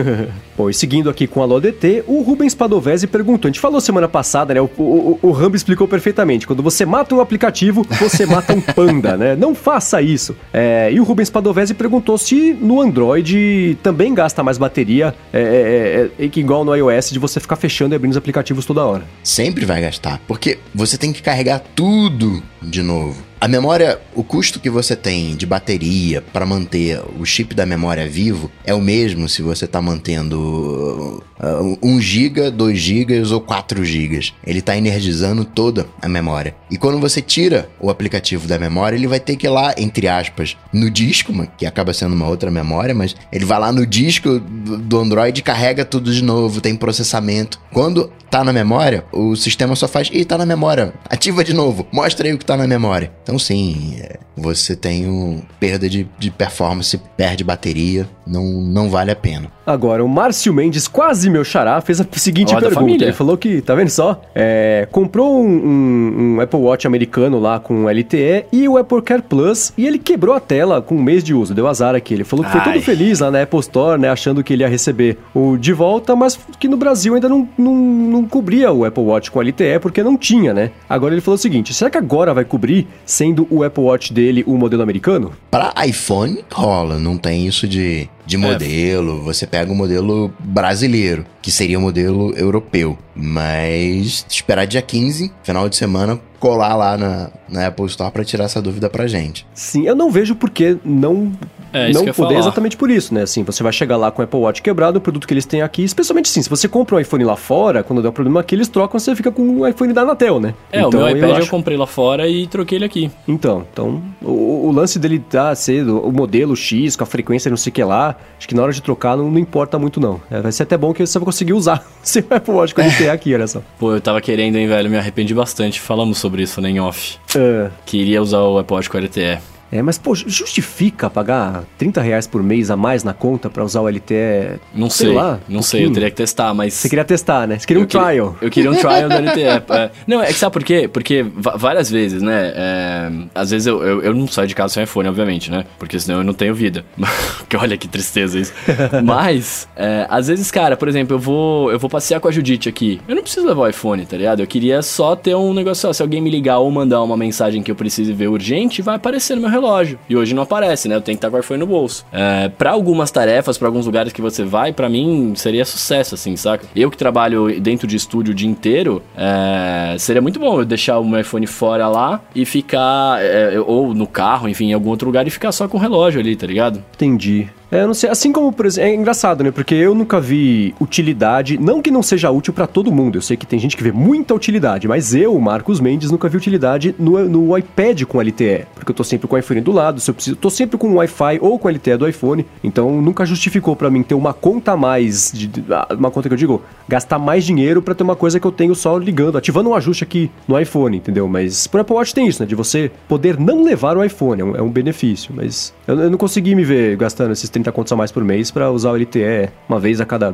[LAUGHS] Bom, e seguindo aqui com a LoDT, o Rubens Padovese perguntou, a gente falou semana passada, né? O, o, o Rambo explicou perfeitamente. Quando você mata um aplicativo, você mata um panda, né? Não faça isso. É, e o Rubens Padovese perguntou se no Android também gasta mais bateria, é, é, é, que igual no iOS, de você ficar fechando e abrindo os aplicativos toda hora. Sempre vai gastar, porque você tem que carregar tudo de novo. A memória, o custo que você tem de bateria para manter o chip da memória vivo é o mesmo se você está mantendo uh, 1 GB, 2 GB ou 4 GB. Ele está energizando toda a memória. E quando você tira o aplicativo da memória, ele vai ter que ir lá, entre aspas, no disco, que acaba sendo uma outra memória, mas ele vai lá no disco do Android, carrega tudo de novo, tem processamento. Quando tá na memória, o sistema só faz, e tá na memória, ativa de novo, mostra aí o que tá na memória. Então sim, é, você tem um perda de, de performance, perde bateria, não, não vale a pena. Agora, o Márcio Mendes, quase meu xará, fez a seguinte Olha pergunta. Ele falou que, tá vendo só? É, comprou um, um, um, Apple Watch americano lá com LTE e o Apple Care Plus e ele quebrou a tela com um mês de uso. Deu azar aqui. Ele falou que Ai. foi todo feliz lá na Apple Store, né? Achando que ele ia receber o de volta, mas que no Brasil ainda não, não, não cobria o Apple Watch com LTE porque não tinha, né? Agora ele falou o seguinte: será que agora vai cobrir, sendo o Apple Watch dele o modelo americano? Para iPhone rola, não tem isso de de é. modelo, é. você pega o modelo brasileiro, que seria o modelo europeu. Mas esperar dia 15, final de semana, colar lá na, na Apple Store para tirar essa dúvida pra gente. Sim, eu não vejo por que não é, não poder exatamente por isso, né? Assim, você vai chegar lá com o Apple Watch quebrado, o produto que eles têm aqui, especialmente sim, se você compra um iPhone lá fora, quando der um problema aqui, eles trocam, você fica com o iPhone da Anatel, né? É, então, o meu iPad eu, acho... eu, comprei lá fora e troquei ele aqui. Então, então o, o lance dele tá cedo, o modelo X, com a frequência não sei o que lá, acho que na hora de trocar não, não importa muito não. É, vai ser até bom que você vai conseguir usar o seu Apple Watch que ele tem aqui, olha só. Pô, eu tava querendo, hein, velho, me arrependi bastante. Falamos sobre isso, né, em off. Uh. Queria usar o Apple Watch com LTE. É, mas, pô, justifica pagar 30 reais por mês a mais na conta pra usar o LTE? Não sei, sei lá, não um sei, eu teria que testar, mas... Você queria testar, né? Você queria um trial. Eu queria um [LAUGHS] trial do LTE. É. Não, é que sabe por quê? Porque várias vezes, né, é, às vezes eu, eu, eu, não saio de casa sem iPhone, obviamente, né? Porque senão eu não tenho vida. [LAUGHS] que olha que tristeza isso. [LAUGHS] mas, é, às vezes, cara, por exemplo, eu vou, eu vou passear com a Judite aqui. Eu não preciso levar o iPhone, tá ligado? Eu queria só ter um negócio, ó, se alguém me ligar ou mandar uma mensagem que eu precise ver urgente, vai aparecer no meu relógio. E hoje não não aparece, né? Eu tenho que estar com o iPhone no bolso. É, para algumas tarefas, para alguns lugares que você vai, para mim seria sucesso, assim, saca? Eu que trabalho dentro de estúdio o dia inteiro, é, seria muito bom eu deixar o meu iPhone fora lá e ficar, é, ou no carro, enfim, em algum outro lugar e ficar só com o relógio ali, tá ligado? Entendi. É, eu não sei, assim como, por exemplo, é engraçado, né? Porque eu nunca vi utilidade, não que não seja útil para todo mundo, eu sei que tem gente que vê muita utilidade, mas eu, Marcos Mendes, nunca vi utilidade no, no iPad com LTE, porque eu tô sempre com o iPhone do lado, se eu preciso, tô sempre com o Wi-Fi ou com LTE do iPhone, então nunca justificou para mim ter uma conta a mais, de, ah, uma conta que eu digo, gastar mais dinheiro para ter uma coisa que eu tenho só ligando, ativando um ajuste aqui no iPhone, entendeu? Mas pro Apple Watch tem isso, né? De você poder não levar o iPhone, é um, é um benefício, mas eu, eu não consegui me ver gastando esses 30 contos a mais por mês para usar o LTE uma vez a cada,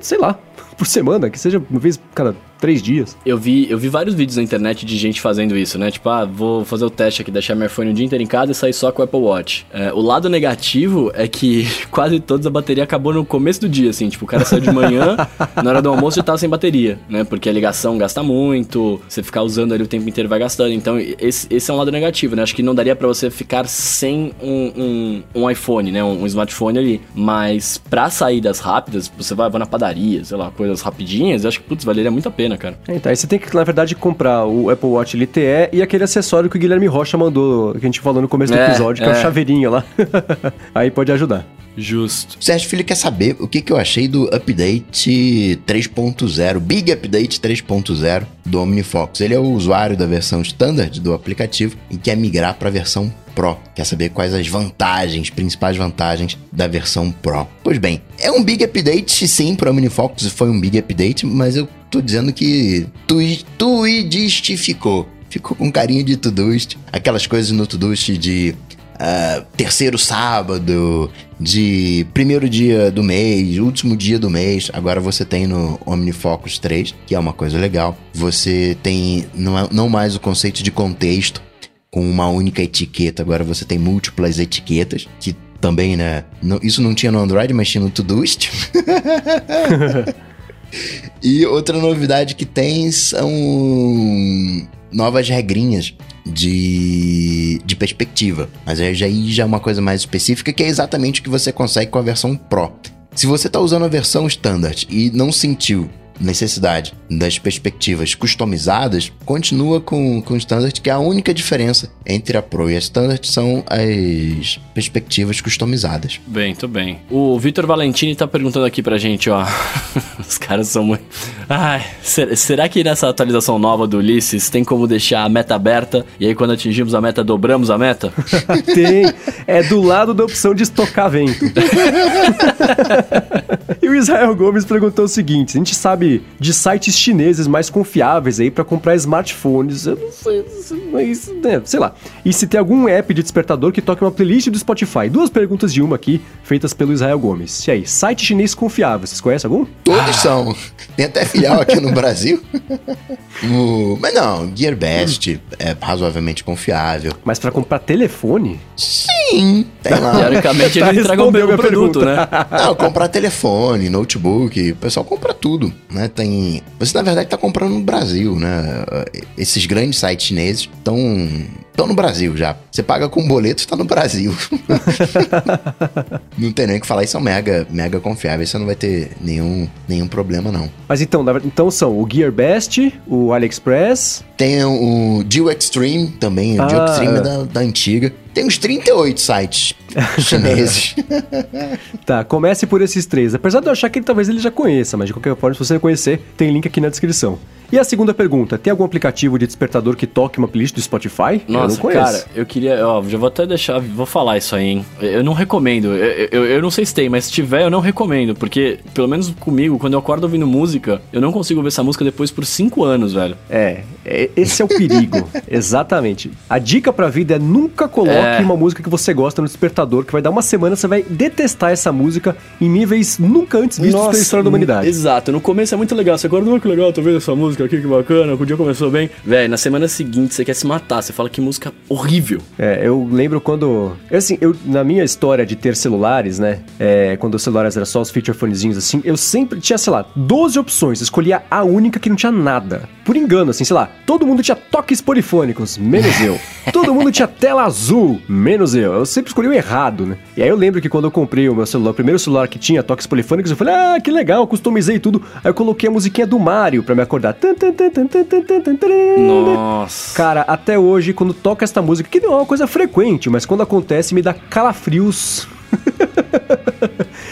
sei lá, [LAUGHS] por semana, que seja uma vez cada três dias. Eu vi, eu vi vários vídeos na internet de gente fazendo isso, né? Tipo, ah, vou fazer o teste aqui, deixar meu iPhone o dia inteiro em casa e sair só com o Apple Watch. É, o lado negativo é que [LAUGHS] quase toda a bateria acabou no começo do dia, assim. Tipo, o cara saiu de manhã, [LAUGHS] na hora do almoço já tava sem bateria, né? Porque a ligação gasta muito, você ficar usando ali o tempo inteiro vai gastando. Então, esse, esse é um lado negativo, né? Acho que não daria para você ficar sem um, um, um iPhone, né? Um, um, smartphone ali. Mas para saídas rápidas, você vai, vai na padaria, sei lá, coisas rapidinhas, acho que, putz, valeria muito a pena, cara. Então, aí você tem que, na verdade, comprar o Apple Watch LTE e aquele acessório que o Guilherme Rocha mandou, que a gente falou no começo do é, episódio, que é, é o chaveirinho lá. [LAUGHS] aí pode ajudar. Justo. Sérgio Filho quer saber o que, que eu achei do update 3.0, Big Update 3.0 do OmniFocus. Ele é o usuário da versão standard do aplicativo e quer migrar para a versão Pro. Quer saber quais as vantagens, principais vantagens da versão Pro. Pois bem, é um big update, sim, para o OmniFocus foi um big update, mas eu tô dizendo que tuidistificou. Ficou com carinho de Todoist. Aquelas coisas no Todoist de uh, terceiro sábado, de primeiro dia do mês, último dia do mês. Agora você tem no OmniFocus 3, que é uma coisa legal. Você tem não, é, não mais o conceito de contexto com uma única etiqueta. Agora você tem múltiplas etiquetas, que também, né? Não, isso não tinha no Android, mas tinha no Todoist. [LAUGHS] e outra novidade que tem são novas regrinhas de, de perspectiva. Mas aí já, já é uma coisa mais específica que é exatamente o que você consegue com a versão Pro. Se você está usando a versão standard e não sentiu necessidade das perspectivas customizadas, continua com, com o Standard, que é a única diferença entre a Pro e a Standard são as perspectivas customizadas. Bem, tudo bem. O Vitor Valentini tá perguntando aqui pra gente, ó. [LAUGHS] Os caras são muito. Ai, será que nessa atualização nova do Ulisses tem como deixar a meta aberta e aí quando atingimos a meta dobramos a meta? [LAUGHS] tem. É do lado da opção de estocar vento. [LAUGHS] e o Israel Gomes perguntou o seguinte: a gente sabe de sites chineses mais confiáveis aí para comprar smartphones. Eu não sei, mas, né, sei lá. E se tem algum app de despertador que toque uma playlist do Spotify? Duas perguntas de uma aqui, feitas pelo Israel Gomes. E aí, site chinês confiável, vocês conhecem algum? Todos ah. são. Tem até filial aqui no Brasil. [LAUGHS] o... Mas não, GearBest hum. é razoavelmente confiável. Mas para comprar telefone? Sim, tem lá. Teoricamente ele entrega o meu produto, né? [LAUGHS] Não, comprar telefone, notebook, o pessoal compra tudo, né? Tem... Você, na verdade, tá comprando no Brasil, né? Esses grandes sites chineses estão estão no Brasil já. Você paga com boleto, está no Brasil. [LAUGHS] não tem nem o que falar, isso são mega, mega confiáveis, você não vai ter nenhum, nenhum problema, não. Mas então, então são o GearBest, o AliExpress. Tem o Deal Extreme também, o ah, Deal Extreme é da, da antiga. Tem uns 38 sites [LAUGHS] chineses. tá, comece por esses três. Apesar de eu achar que ele, talvez ele já conheça, mas de qualquer forma, se você não conhecer, tem link aqui na descrição. E a segunda pergunta, tem algum aplicativo de despertador que toque uma playlist do Spotify? Nossa, eu cara, eu queria, ó, já vou até deixar, vou falar isso aí, hein. Eu não recomendo, eu, eu, eu, não sei se tem, mas se tiver, eu não recomendo, porque, pelo menos comigo, quando eu acordo ouvindo música, eu não consigo ouvir essa música depois por cinco anos, velho. É, é esse é o perigo, [LAUGHS] exatamente. A dica pra vida é nunca coloque é. uma música que você gosta no despertador, que vai dar uma semana, você vai detestar essa música em níveis nunca antes vistos Nossa, pela história da humanidade. Exato, no começo é muito legal, você acorda, que legal, tô vendo essa música música aqui, que bacana, o dia começou bem. Véi, na semana seguinte você quer se matar, você fala que música horrível. É, eu lembro quando. Assim, eu, na minha história de ter celulares, né? É, quando os celulares eram só os feature phonezinhos assim, eu sempre tinha, sei lá, 12 opções, escolhia a única que não tinha nada. Por engano, assim, sei lá, todo mundo tinha toques polifônicos, menos eu. Todo mundo tinha tela azul, menos eu. Eu sempre escolhi o errado, né? E aí eu lembro que quando eu comprei o meu celular, o primeiro celular que tinha toques polifônicos, eu falei, ah, que legal, customizei tudo. Aí eu coloquei a musiquinha do Mario pra me acordar. Nossa. Cara, até hoje, quando toca esta música, que não é uma coisa frequente, mas quando acontece, me dá calafrios.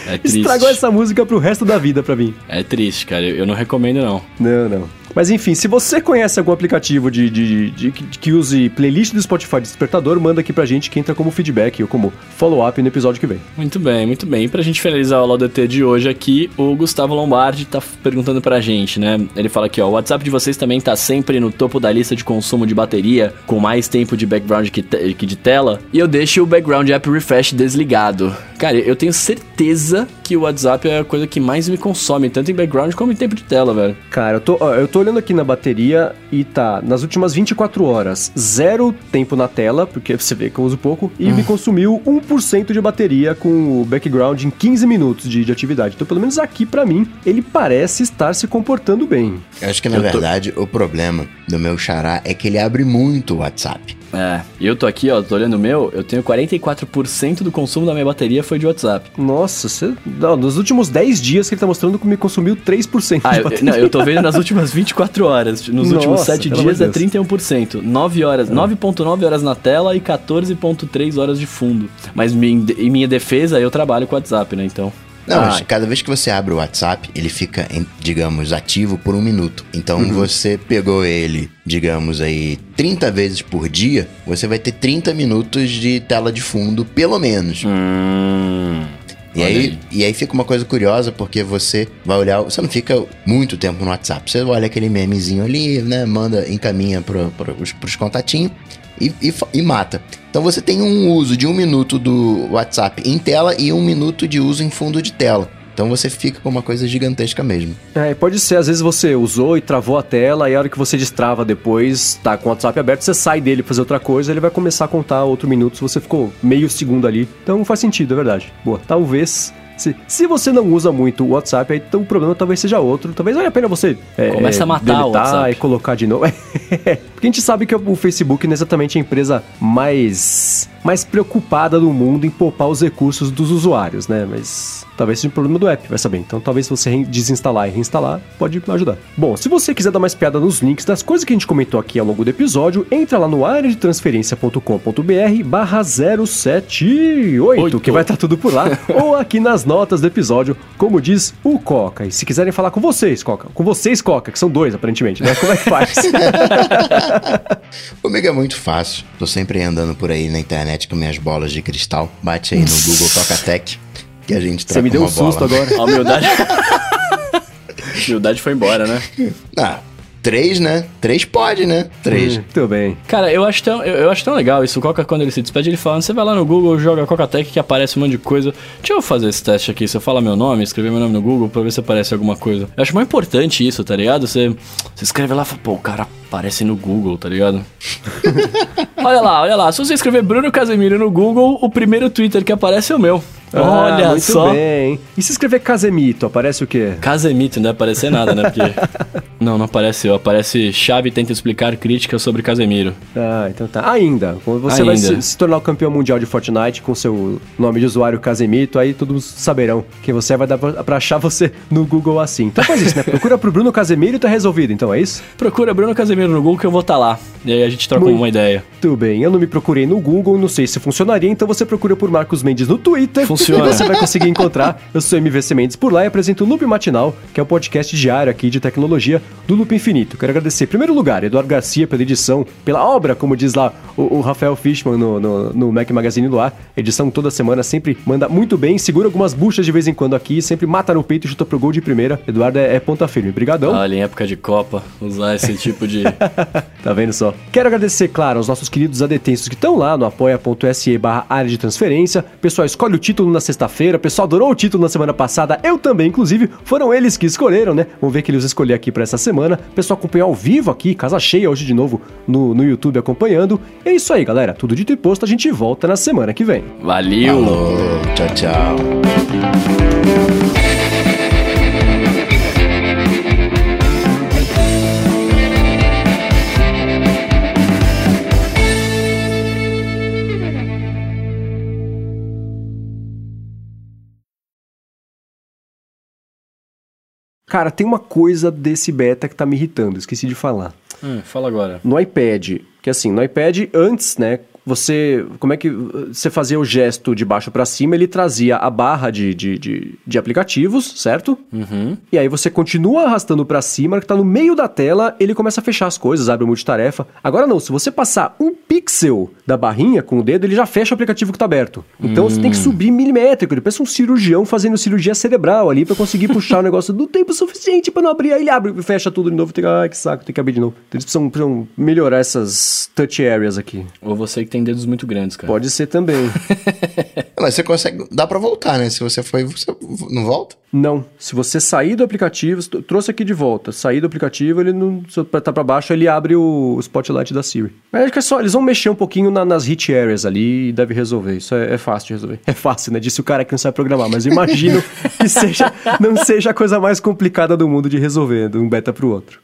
É triste. Estragou essa música pro resto da vida pra mim. É triste, cara. Eu não recomendo, não. Não, não. Mas enfim, se você conhece algum aplicativo de, de, de, de que use playlist do Spotify de despertador, manda aqui pra gente que entra como feedback ou como follow-up no episódio que vem. Muito bem, muito bem. E pra gente finalizar o LODT de hoje aqui, o Gustavo Lombardi tá perguntando pra gente, né? Ele fala aqui, ó, o WhatsApp de vocês também tá sempre no topo da lista de consumo de bateria, com mais tempo de background que, que de tela, e eu deixo o background app refresh desligado. Cara, eu tenho certeza que o WhatsApp é a coisa que mais me consome, tanto em background como em tempo de tela, velho. Cara, eu tô, eu tô olhando aqui na bateria e tá, nas últimas 24 horas, zero tempo na tela, porque você vê que eu uso pouco, e hum. me consumiu 1% de bateria com o background em 15 minutos de, de atividade. Então, pelo menos aqui para mim, ele parece estar se comportando bem. Eu acho que na eu verdade tô... o problema do meu xará é que ele abre muito o WhatsApp. É, e eu tô aqui, ó, tô olhando o meu, eu tenho 44% do consumo da minha bateria foi de WhatsApp. Nossa, você. Não, nos últimos 10 dias que ele tá mostrando que me consumiu 3% Ah, eu, não, eu tô vendo nas [LAUGHS] últimas 24 horas. Nos Nossa, últimos 7 pelo dias é de 31%. 9 horas, 9.9 horas na tela e 14.3 horas de fundo. Mas em, em minha defesa, eu trabalho com WhatsApp, né? Então. Não, mas Ai. cada vez que você abre o WhatsApp, ele fica, digamos, ativo por um minuto. Então, Uhum. você pegou ele, digamos aí, 30 vezes por dia, você vai ter 30 minutos de tela de fundo, pelo menos. Hum. E aí, e aí fica uma coisa curiosa, porque você vai olhar, você não fica muito tempo no WhatsApp. Você olha aquele memezinho ali, né? Manda, encaminha para os pros contatinhos e, e, e mata. Então você tem um uso de um minuto do WhatsApp em tela e um minuto de uso em fundo de tela. Então você fica com uma coisa gigantesca mesmo. É, pode ser, às vezes você usou e travou a tela, e a hora que você destrava depois, tá com o WhatsApp aberto, você sai dele fazer outra coisa, ele vai começar a contar outro minuto se você ficou meio segundo ali. Então faz sentido, é verdade. Boa, talvez. Se, se você não usa muito o WhatsApp, aí então o problema talvez seja outro. Talvez valha a pena você. é, Começa a matar o WhatsApp. e colocar de novo. [LAUGHS] Porque a gente sabe que o Facebook não é exatamente a empresa mais, mais preocupada do mundo em poupar os recursos dos usuários, né? Mas talvez seja um problema do app, vai saber. Então talvez se você desinstalar e reinstalar, pode ajudar. Bom, se você quiser dar mais piada nos links das coisas que a gente comentou aqui ao longo do episódio, entra lá no areadetransferencia.com.br barra 078, Oito. que vai estar tudo por lá, [LAUGHS] ou aqui nas notas do episódio, como diz o Coca. E se quiserem falar com vocês, Coca, com vocês, Coca, que são dois aparentemente, né? Como é que faz? [LAUGHS] [LAUGHS] Comigo é muito fácil. Tô sempre andando por aí na internet com minhas bolas de cristal. Bate aí no Google Tocatec que a gente Você me deu um bola. susto agora. A humildade. [LAUGHS] a humildade foi embora, né? Ah, três, né? Três pode, né? Três. Muito bem. Cara, eu acho tão, eu, eu acho tão legal isso. O Coca, quando ele se despede, ele fala: você vai lá no Google, joga Coca-Tech que aparece um monte de coisa. Deixa eu fazer esse teste aqui. Se eu falar meu nome, escrever meu nome no Google pra ver se aparece alguma coisa. Eu acho mais importante isso, tá ligado? Você, você escreve lá e fala: pô, o cara aparece no Google, tá ligado? [LAUGHS] olha lá, olha lá. Se você escrever Bruno Casemiro no Google, o primeiro Twitter que aparece é o meu. Olha Ah, muito só. bem. E se escrever Casemito, aparece o quê? Casemito, não deve aparecer nada, né? Porque. [LAUGHS] não, não apareceu. Aparece chave tenta explicar críticas sobre Casemiro. Ah, então tá. Ainda. Quando você vai Ainda. se, se tornar o campeão mundial de Fortnite com seu nome de usuário Casemito, aí todos saberão quem você é, vai dar pra, pra achar você no Google assim. Então faz isso, né? [LAUGHS] Procura pro Bruno Casemiro e tá resolvido, então é isso? Procura Bruno Casemiro no Google que eu vou estar lá. E aí a gente troca Muito uma ideia. Muito bem, eu não me procurei no Google, não sei se funcionaria, então você procura por Marcos Mendes no Twitter. Funciona. [LAUGHS] E você vai conseguir encontrar. Eu sou MVC Mendes por lá e apresento o Loop Matinal, que é o podcast diário aqui de tecnologia do Loop Infinito. Quero agradecer, em primeiro lugar, Eduardo Garcia pela edição, pela obra, como diz lá o, o Rafael Fishman no, no, no Mac Magazine do Ar. Edição toda semana, sempre manda muito bem, segura algumas buchas de vez em quando aqui, sempre mata no peito e chuta pro gol de primeira. Eduardo é, é ponta firme. Obrigadão. Olha, em época de Copa, usar esse [LAUGHS] tipo de. [LAUGHS] Tá vendo só? Quero agradecer, claro, aos nossos queridos adetensos que estão lá no apoia.se barra área de transferência. Pessoal, escolhe o título na sexta-feira. Pessoal adorou o título na semana passada. Eu também, inclusive. Foram eles que escolheram, né? Vamos ver que eles escolher aqui pra essa semana. Pessoal acompanhar ao vivo aqui, casa cheia hoje de novo no, no YouTube acompanhando. E é isso aí, galera. Tudo dito e posto, a gente volta na semana que vem. Valeu! Alô, tchau, tchau. Cara, tem uma coisa desse beta que tá me irritando, esqueci de falar. Hum, fala agora. No iPad, que assim, no iPad antes, né, você, como é que você fazia o gesto de baixo pra cima, ele trazia a barra de, de, de, de aplicativos, certo? Uhum. E aí você continua arrastando pra cima, que tá no meio da tela, ele começa a fechar as coisas, abre o multitarefa. Agora não, se você passar um pixel da barrinha com o dedo, ele já fecha o aplicativo que tá aberto. Então você tem que subir milimétrico, ele parece um cirurgião fazendo cirurgia cerebral ali pra conseguir puxar o [LAUGHS] negócio do tempo suficiente pra não abrir, aí ele abre e fecha tudo de novo, tem que, ai que saco, tem que abrir de novo. Então, eles precisam, precisam melhorar essas touch areas aqui. Ou você que tem dedos muito grandes, cara. Pode ser também. [LAUGHS] Mas você consegue. Dá pra voltar, né? Se você foi, você não volta? Não. Se você sair do aplicativo, trouxe aqui de volta. Sair do aplicativo, ele não. Se eu apertar pra baixo, ele abre o spotlight da Siri. Mas acho que é só. Eles vão mexer um pouquinho na- nas hit areas ali e deve resolver. Isso é, é fácil de resolver. [LAUGHS] É fácil, né? Disse o cara que não sabe programar, mas eu imagino [LAUGHS] que seja, não seja a coisa mais complicada do mundo de resolver, de um beta pro outro.